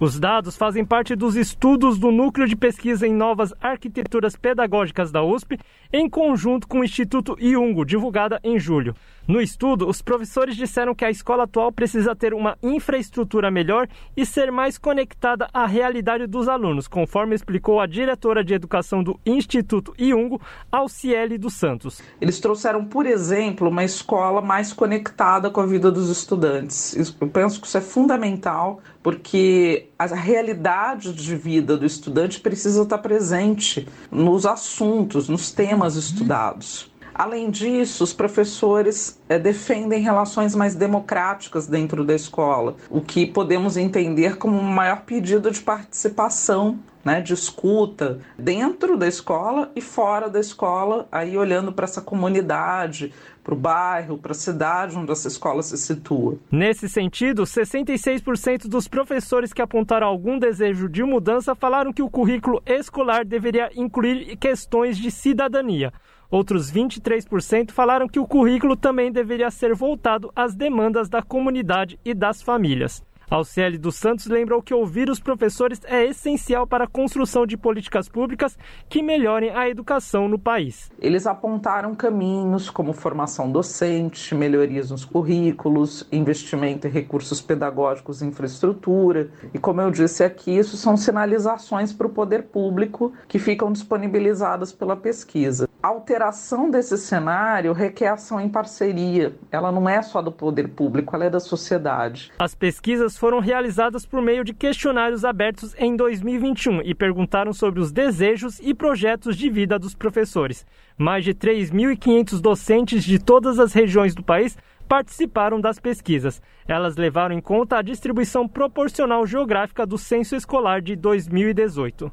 Speaker 29: Os dados fazem parte dos estudos do Núcleo de Pesquisa em Novas Arquiteturas Pedagógicas da USP, em conjunto com o Instituto Iungo, divulgada em julho. No estudo, os professores disseram que a escola atual precisa ter uma infraestrutura melhor e ser mais conectada à realidade dos alunos, conforme explicou a diretora de educação do Instituto Iungo, Alciele dos Santos.
Speaker 30: Eles trouxeram, por exemplo, uma escola mais conectada com a vida dos estudantes. Eu penso que isso é fundamental porque a realidade de vida do estudante precisa estar presente nos assuntos, nos temas estudados. Além disso, os professores é, defendem relações mais democráticas dentro da escola, o que podemos entender como um maior pedido de participação né, de escuta dentro da escola e fora da escola, aí olhando para essa comunidade, para o bairro, para a cidade onde essa escola se situa.
Speaker 29: Nesse sentido, 66% dos professores que apontaram algum desejo de mudança falaram que o currículo escolar deveria incluir questões de cidadania. Outros 23% falaram que o currículo também deveria ser voltado às demandas da comunidade e das famílias. Alciele dos Santos lembrou que ouvir os professores é essencial para a construção de políticas públicas que melhorem a educação no país.
Speaker 30: Eles apontaram caminhos como formação docente, melhorias nos currículos, investimento em recursos pedagógicos e infraestrutura. E como eu disse aqui, isso são sinalizações para o poder público que ficam disponibilizadas pela pesquisa. A alteração desse cenário requer ação em parceria. Ela não é só do poder público, ela é da sociedade.
Speaker 29: As pesquisas foram realizadas por meio de questionários abertos em 2021 e perguntaram sobre os desejos e projetos de vida dos professores. Mais de 3.500 docentes de todas as regiões do país participaram das pesquisas. Elas levaram em conta a distribuição proporcional geográfica do censo escolar de 2018.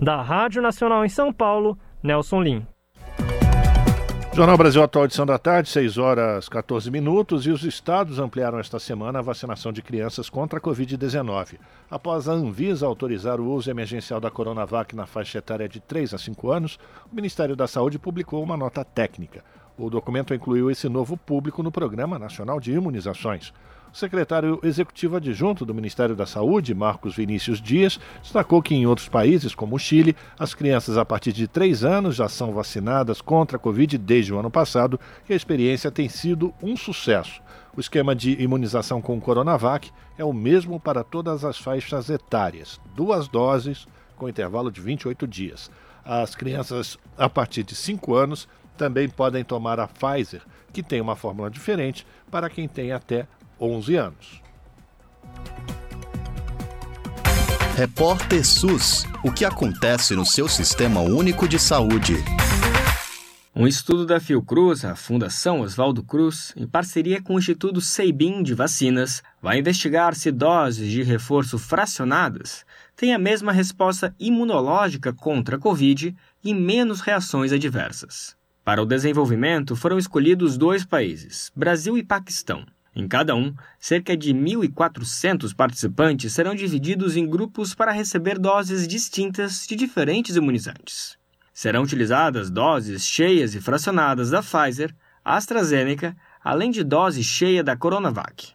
Speaker 29: Da Rádio Nacional em São Paulo, Nelson Lim.
Speaker 1: Jornal Brasil Atual, edição da tarde, 6 horas 14 minutos, e os estados ampliaram esta semana a vacinação de crianças contra a Covid-19. Após a Anvisa autorizar o uso emergencial da Coronavac na faixa etária de 3 a 5 anos, o Ministério da Saúde publicou uma nota técnica. O documento incluiu esse novo público no Programa Nacional de Imunizações. Secretário executivo adjunto do Ministério da Saúde, Marcos Vinícius Dias, destacou que em outros países, como o Chile, as crianças a partir de 3 anos já são vacinadas contra a Covid desde o ano passado e a experiência tem sido um sucesso. O esquema de imunização com o Coronavac é o mesmo para todas as faixas etárias, duas doses com intervalo de 28 dias. As crianças a partir de 5 anos também podem tomar a Pfizer, que tem uma fórmula diferente para quem tem até 11 anos.
Speaker 31: Repórter SUS: O que acontece no seu sistema único de saúde?
Speaker 24: Um estudo da Fiocruz, a Fundação Oswaldo Cruz, em parceria com o Instituto Seibin de Vacinas, vai investigar se doses de reforço fracionadas têm a mesma resposta imunológica contra a Covid e menos reações adversas. Para o desenvolvimento foram escolhidos dois países, Brasil e Paquistão. Em cada um, cerca de 1.400 participantes serão divididos em grupos para receber doses distintas de diferentes imunizantes. Serão utilizadas doses cheias e fracionadas da Pfizer, AstraZeneca, além de dose cheia da Coronavac.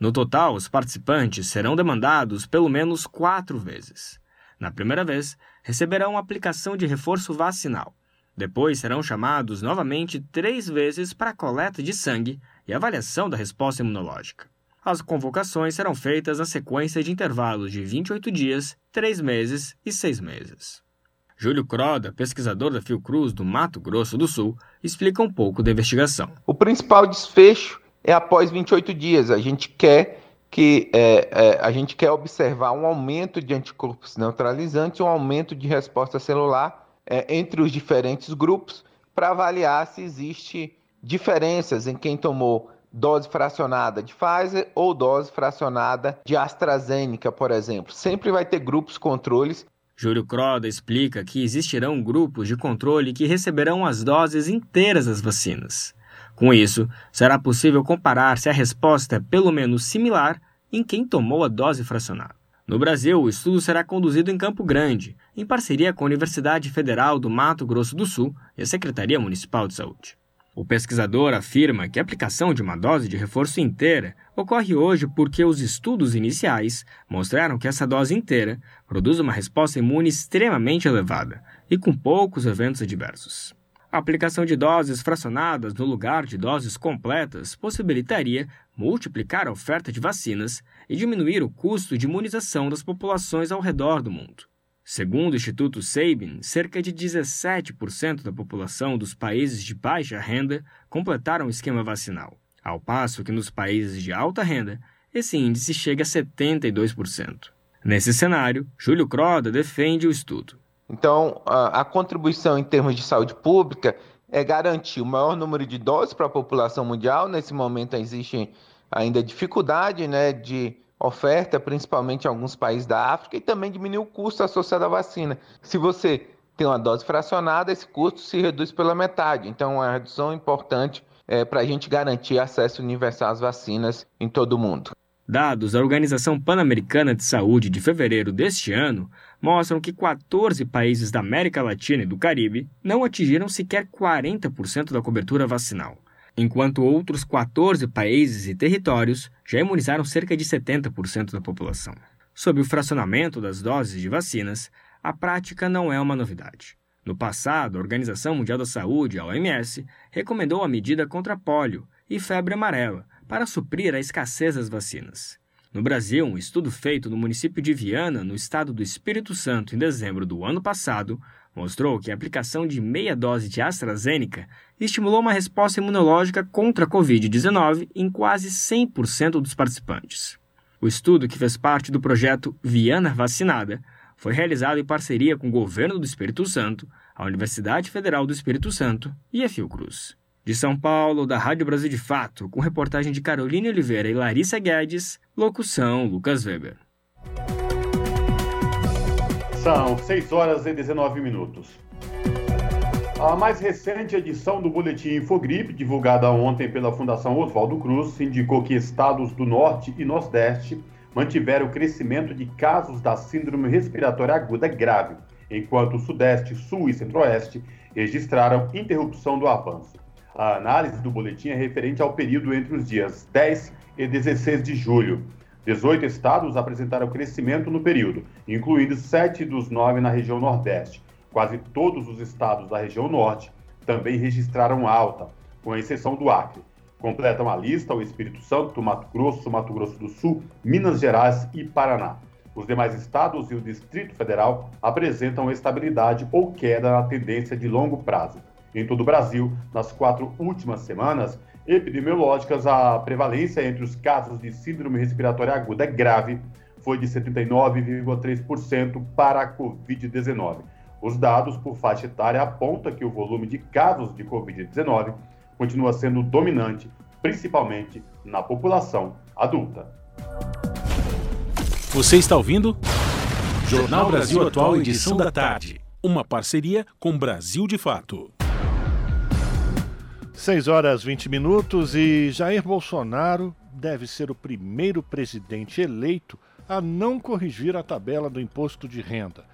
Speaker 24: No total, os participantes serão demandados pelo menos quatro vezes. Na primeira vez, receberão aplicação de reforço vacinal. Depois serão chamados novamente três vezes para coleta de sangue e avaliação da resposta imunológica. As convocações serão feitas na sequência de intervalos de 28 dias, 3 meses e 6 meses. Júlio Croda, pesquisador da Fiocruz do Mato Grosso do Sul, explica um pouco da investigação.
Speaker 32: O principal desfecho é após 28 dias. A gente quer que é, é, a gente quer observar um aumento de anticorpos neutralizantes, um aumento de resposta celular é, entre os diferentes grupos, para avaliar se existe diferenças em quem tomou dose fracionada de Pfizer ou dose fracionada de AstraZeneca, por exemplo. Sempre vai ter grupos controles.
Speaker 24: Júlio Croda explica que existirão grupos de controle que receberão as doses inteiras das vacinas. Com isso, será possível comparar se a resposta é pelo menos similar em quem tomou a dose fracionada. No Brasil, o estudo será conduzido em Campo Grande, em parceria com a Universidade Federal do Mato Grosso do Sul e a Secretaria Municipal de Saúde. O pesquisador afirma que a aplicação de uma dose de reforço inteira ocorre hoje porque os estudos iniciais mostraram que essa dose inteira produz uma resposta imune extremamente elevada e com poucos eventos adversos. A aplicação de doses fracionadas no lugar de doses completas possibilitaria multiplicar a oferta de vacinas e diminuir o custo de imunização das populações ao redor do mundo. Segundo o Instituto Sabin, cerca de 17% da população dos países de baixa renda completaram o esquema vacinal, ao passo que nos países de alta renda esse índice chega a 72%. Nesse cenário, Júlio Croda defende o estudo.
Speaker 32: Então, a, a contribuição em termos de saúde pública é garantir o maior número de doses para a população mundial. Nesse momento existe ainda dificuldade né, de oferta, principalmente em alguns países da África, e também diminuir o custo associado à vacina. Se você tem uma dose fracionada, esse custo se reduz pela metade. Então, é uma redução importante é, para a gente garantir acesso universal às vacinas em todo o mundo.
Speaker 24: Dados da Organização Pan-Americana de Saúde de fevereiro deste ano mostram que 14 países da América Latina e do Caribe não atingiram sequer 40% da cobertura vacinal enquanto outros 14 países e territórios já imunizaram cerca de 70% da população. Sob o fracionamento das doses de vacinas, a prática não é uma novidade. No passado, a Organização Mundial da Saúde, a OMS, recomendou a medida contra pólio e febre amarela para suprir a escassez das vacinas. No Brasil, um estudo feito no município de Viana, no estado do Espírito Santo, em dezembro do ano passado, mostrou que a aplicação de meia dose de AstraZeneca estimulou uma resposta imunológica contra a Covid-19 em quase 100% dos participantes. O estudo, que fez parte do projeto Viana Vacinada, foi realizado em parceria com o Governo do Espírito Santo, a Universidade Federal do Espírito Santo e a Fiocruz. De São Paulo, da Rádio Brasil de Fato, com reportagem de Caroline Oliveira e Larissa Guedes, locução Lucas Weber.
Speaker 3: São 6 horas e 19 minutos. A mais recente edição do Boletim Infogripe, divulgada ontem pela Fundação Oswaldo Cruz, indicou que estados do Norte e Nordeste mantiveram o crescimento de casos da Síndrome Respiratória Aguda Grave, enquanto o Sudeste, Sul e Centro-Oeste registraram interrupção do avanço. A análise do boletim é referente ao período entre os dias 10 e 16 de julho. 18 estados apresentaram crescimento no período, incluindo sete dos nove na região Nordeste. Quase todos os estados da região Norte também registraram alta, com exceção do Acre. Completam a lista o Espírito Santo, Mato Grosso, Mato Grosso do Sul, Minas Gerais e Paraná. Os demais estados e o Distrito Federal apresentam estabilidade ou queda na tendência de longo prazo. Em todo o Brasil, nas quatro últimas semanas, epidemiológicas, a prevalência entre os casos de síndrome respiratória aguda grave foi de 79,3% para a Covid-19. Os dados por faixa etária apontam que o volume de casos de Covid-19 continua sendo dominante, principalmente na população adulta.
Speaker 2: Você está ouvindo? Jornal Brasil Atual, edição da tarde. Uma parceria com Brasil de Fato.
Speaker 1: 6 horas 20 minutos e Jair Bolsonaro deve ser o primeiro presidente eleito a não corrigir a tabela do imposto de renda.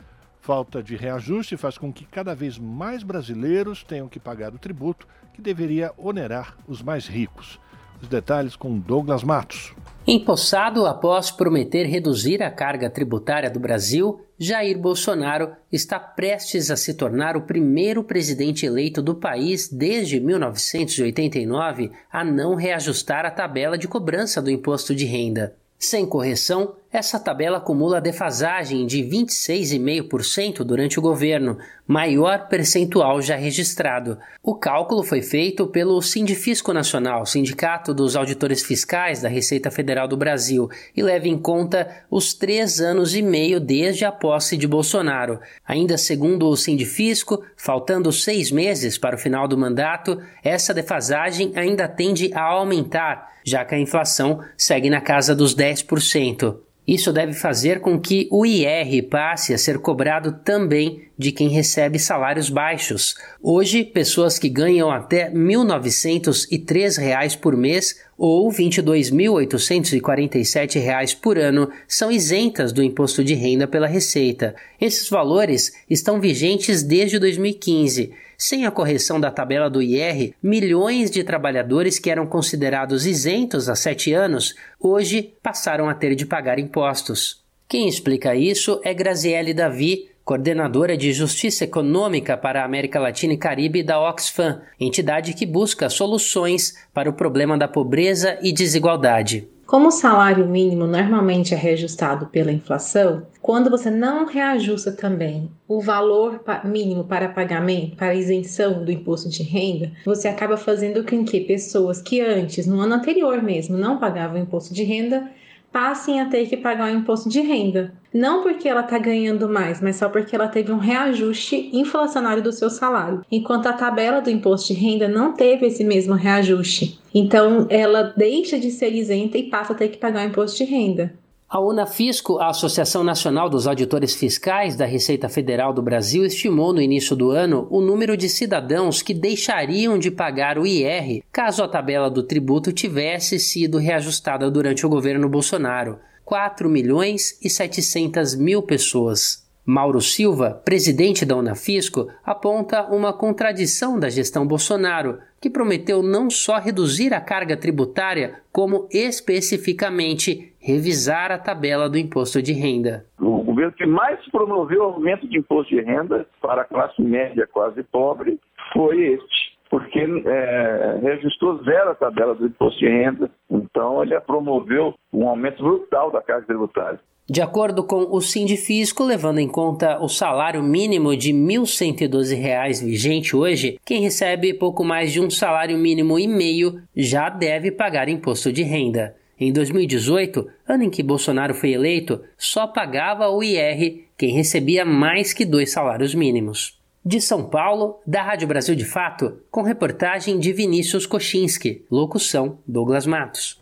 Speaker 1: Falta de reajuste faz com que cada vez mais brasileiros tenham que pagar o tributo que deveria onerar os mais ricos. Os detalhes com Douglas Matos.
Speaker 10: Empossado após prometer reduzir a carga tributária do Brasil, Jair Bolsonaro está prestes a se tornar o primeiro presidente eleito do país desde 1989 a não reajustar a tabela de cobrança do imposto de renda. Sem correção, essa tabela acumula defasagem de 26,5% durante o governo, maior percentual já registrado. O cálculo foi feito pelo Sindifisco Nacional, Sindicato dos Auditores Fiscais da Receita Federal do Brasil, e leva em conta os três anos e meio desde a posse de Bolsonaro. Ainda segundo o Sindifisco, faltando seis meses para o final do mandato, essa defasagem ainda tende a aumentar já que a inflação segue na casa dos 10%. Isso deve fazer com que o IR passe a ser cobrado também de quem recebe salários baixos. Hoje, pessoas que ganham até R$ 1.903 por mês ou R$ 22.847 por ano são isentas do imposto de renda pela Receita. Esses valores estão vigentes desde 2015. Sem a correção da tabela do IR, milhões de trabalhadores que eram considerados isentos há sete anos, hoje passaram a ter de pagar impostos. Quem explica isso é Graziele Davi, coordenadora de Justiça Econômica para a América Latina e Caribe da Oxfam, entidade que busca soluções para o problema da pobreza e desigualdade.
Speaker 33: Como o salário mínimo normalmente é reajustado pela inflação, quando você não reajusta também o valor mínimo para pagamento, para isenção do imposto de renda, você acaba fazendo com que pessoas que antes, no ano anterior mesmo, não pagavam imposto de renda, passem a ter que pagar o imposto de renda. Não porque ela está ganhando mais, mas só porque ela teve um reajuste inflacionário do seu salário, enquanto a tabela do imposto de renda não teve esse mesmo reajuste. Então, ela deixa de ser isenta e passa a ter que pagar o imposto de renda.
Speaker 10: A Unafisco, a Associação Nacional dos Auditores Fiscais da Receita Federal do Brasil, estimou no início do ano o número de cidadãos que deixariam de pagar o IR caso a tabela do tributo tivesse sido reajustada durante o governo Bolsonaro. 4 milhões e 700 mil pessoas. Mauro Silva, presidente da Unafisco, aponta uma contradição da gestão Bolsonaro, que prometeu não só reduzir a carga tributária, como especificamente revisar a tabela do imposto de renda.
Speaker 34: O governo que mais promoveu o aumento de imposto de renda para a classe média quase pobre foi este porque é, zero a tabela do imposto de renda, então ele promoveu um aumento brutal da carga tributária.
Speaker 10: De acordo com o Sindifisco, levando em conta o salário mínimo de R$ 1.112 vigente hoje, quem recebe pouco mais de um salário mínimo e meio já deve pagar imposto de renda. Em 2018, ano em que Bolsonaro foi eleito, só pagava o IR quem recebia mais que dois salários mínimos. De São Paulo, da Rádio Brasil de Fato, com reportagem de Vinícius Kochinski, locução Douglas Matos.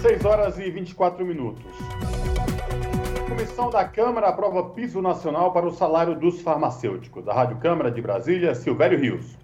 Speaker 3: 6 horas e 24 minutos. A comissão da Câmara aprova piso nacional para o salário dos farmacêuticos. Da Rádio Câmara de Brasília, Silvério Rios.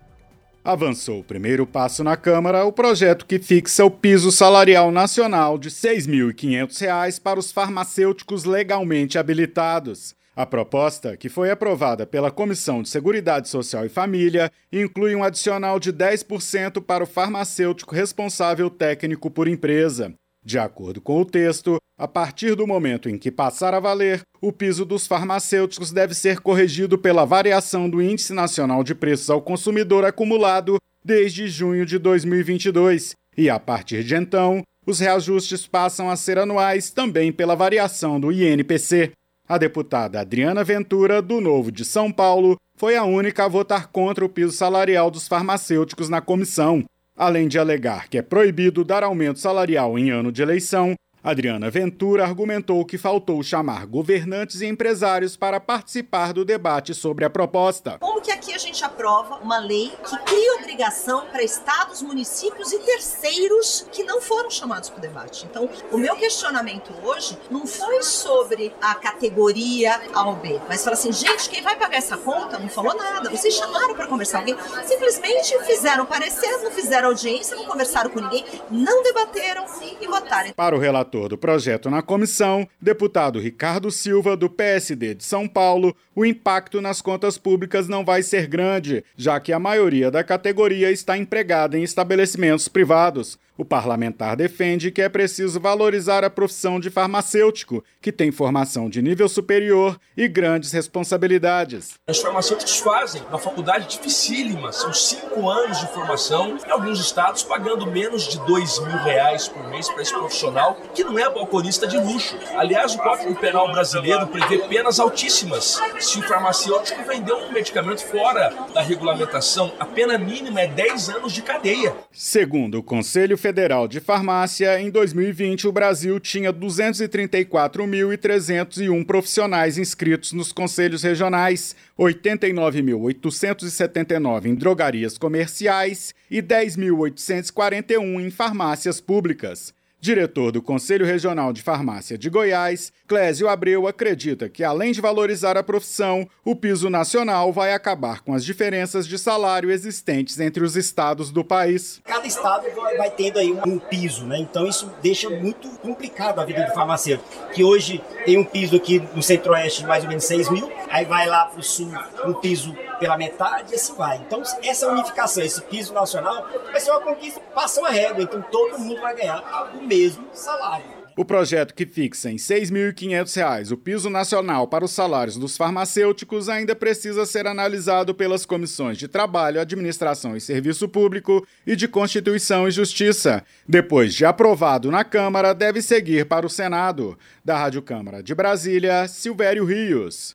Speaker 35: Avançou o primeiro passo na Câmara o projeto que fixa o piso salarial nacional de R$ 6.500 para os farmacêuticos legalmente habilitados. A proposta, que foi aprovada pela Comissão de Seguridade Social e Família, inclui um adicional de 10% para o farmacêutico responsável técnico por empresa. De acordo com o texto, a partir do momento em que passar a valer, o piso dos farmacêuticos deve ser corrigido pela variação do Índice Nacional de Preços ao Consumidor acumulado desde junho de 2022, e a partir de então, os reajustes passam a ser anuais também pela variação do INPC. A deputada Adriana Ventura, do Novo de São Paulo, foi a única a votar contra o piso salarial dos farmacêuticos na comissão. Além de alegar que é proibido dar aumento salarial em ano de eleição, Adriana Ventura argumentou que faltou chamar governantes e empresários para participar do debate sobre a proposta.
Speaker 36: Como que aqui a gente aprova uma lei que cria obrigação para estados, municípios e terceiros que não foram chamados para o debate? Então, o meu questionamento hoje não foi sobre a categoria A ou B, mas falar assim, gente, quem vai pagar essa conta não falou nada. Vocês chamaram para conversar com alguém, simplesmente fizeram parecer, não fizeram audiência, não conversaram com ninguém, não debateram e votaram.
Speaker 35: Para o relator relator do projeto na comissão, deputado Ricardo Silva, do PSD de São Paulo, o impacto nas contas públicas não vai ser grande, já que a maioria da categoria está empregada em estabelecimentos privados. O parlamentar defende que é preciso valorizar a profissão de farmacêutico, que tem formação de nível superior e grandes responsabilidades.
Speaker 37: Os farmacêuticos fazem uma faculdade dificílima, são cinco anos de formação, em alguns estados pagando menos de dois mil reais por mês para esse profissional, que não é balconista de luxo. Aliás, o Código Penal brasileiro prevê penas altíssimas. Se o farmacêutico vendeu um medicamento fora da regulamentação, a pena mínima é 10 anos de cadeia.
Speaker 35: Segundo o Conselho Federal de Farmácia, em 2020 o Brasil tinha 234.301 profissionais inscritos nos conselhos regionais, 89.879 em drogarias comerciais e 10.841 em farmácias públicas. Diretor do Conselho Regional de Farmácia de Goiás, Clésio Abreu acredita que, além de valorizar a profissão, o piso nacional vai acabar com as diferenças de salário existentes entre os estados do país.
Speaker 38: Cada estado vai tendo aí um piso, né? Então isso deixa muito complicado a vida do farmacêutico, que hoje tem um piso aqui no centro-oeste de mais ou menos 6 mil, aí vai lá para o sul um piso pela metade e assim vai. Então essa unificação, esse piso nacional, vai ser uma conquista, passa uma régua, então todo mundo vai ganhar o mesmo salário.
Speaker 35: O projeto que fixa em R$ 6.500 o piso nacional para os salários dos farmacêuticos ainda precisa ser analisado pelas comissões de Trabalho, Administração e Serviço Público e de Constituição e Justiça. Depois de aprovado na Câmara, deve seguir para o Senado. Da Rádio Câmara de Brasília, Silvério Rios.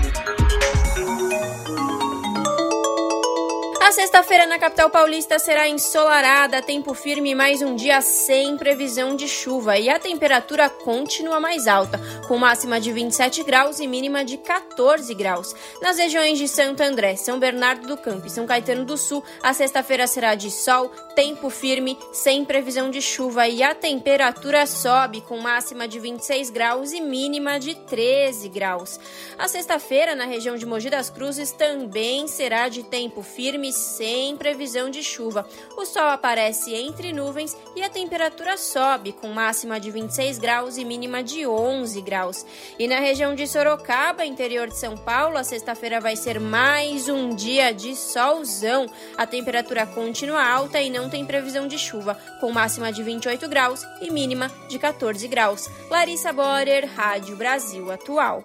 Speaker 4: A sexta-feira na capital paulista será ensolarada, tempo firme mais um dia sem previsão de chuva. E a temperatura continua mais alta, com máxima de 27 graus e mínima de 14 graus. Nas regiões de Santo André, São Bernardo do Campo e São Caetano do Sul, a sexta-feira será de sol, tempo firme, sem previsão de chuva. E a temperatura sobe, com máxima de 26 graus e mínima de 13 graus. A sexta-feira na região de Mogi das Cruzes também será de tempo firme sem previsão de chuva. O sol aparece entre nuvens e a temperatura sobe, com máxima de 26 graus e mínima de 11 graus. E na região de Sorocaba, interior de São Paulo, a sexta-feira vai ser mais um dia de solzão. A temperatura continua alta e não tem previsão de chuva, com máxima de 28 graus e mínima de 14 graus. Larissa Borer, Rádio Brasil Atual.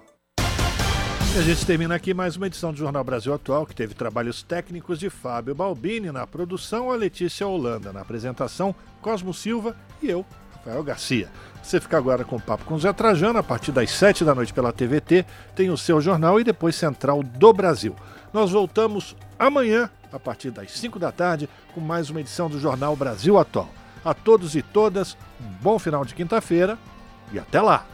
Speaker 1: E a gente termina aqui mais uma edição do Jornal Brasil Atual, que teve trabalhos técnicos de Fábio Balbini na produção, a Letícia Holanda na apresentação, Cosmo Silva e eu, Rafael Garcia. Você fica agora com o Papo com Zé Trajano, a partir das 7 da noite pela TVT, tem o seu jornal e depois Central do Brasil. Nós voltamos amanhã, a partir das 5 da tarde, com mais uma edição do Jornal Brasil Atual. A todos e todas, um bom final de quinta-feira e até lá!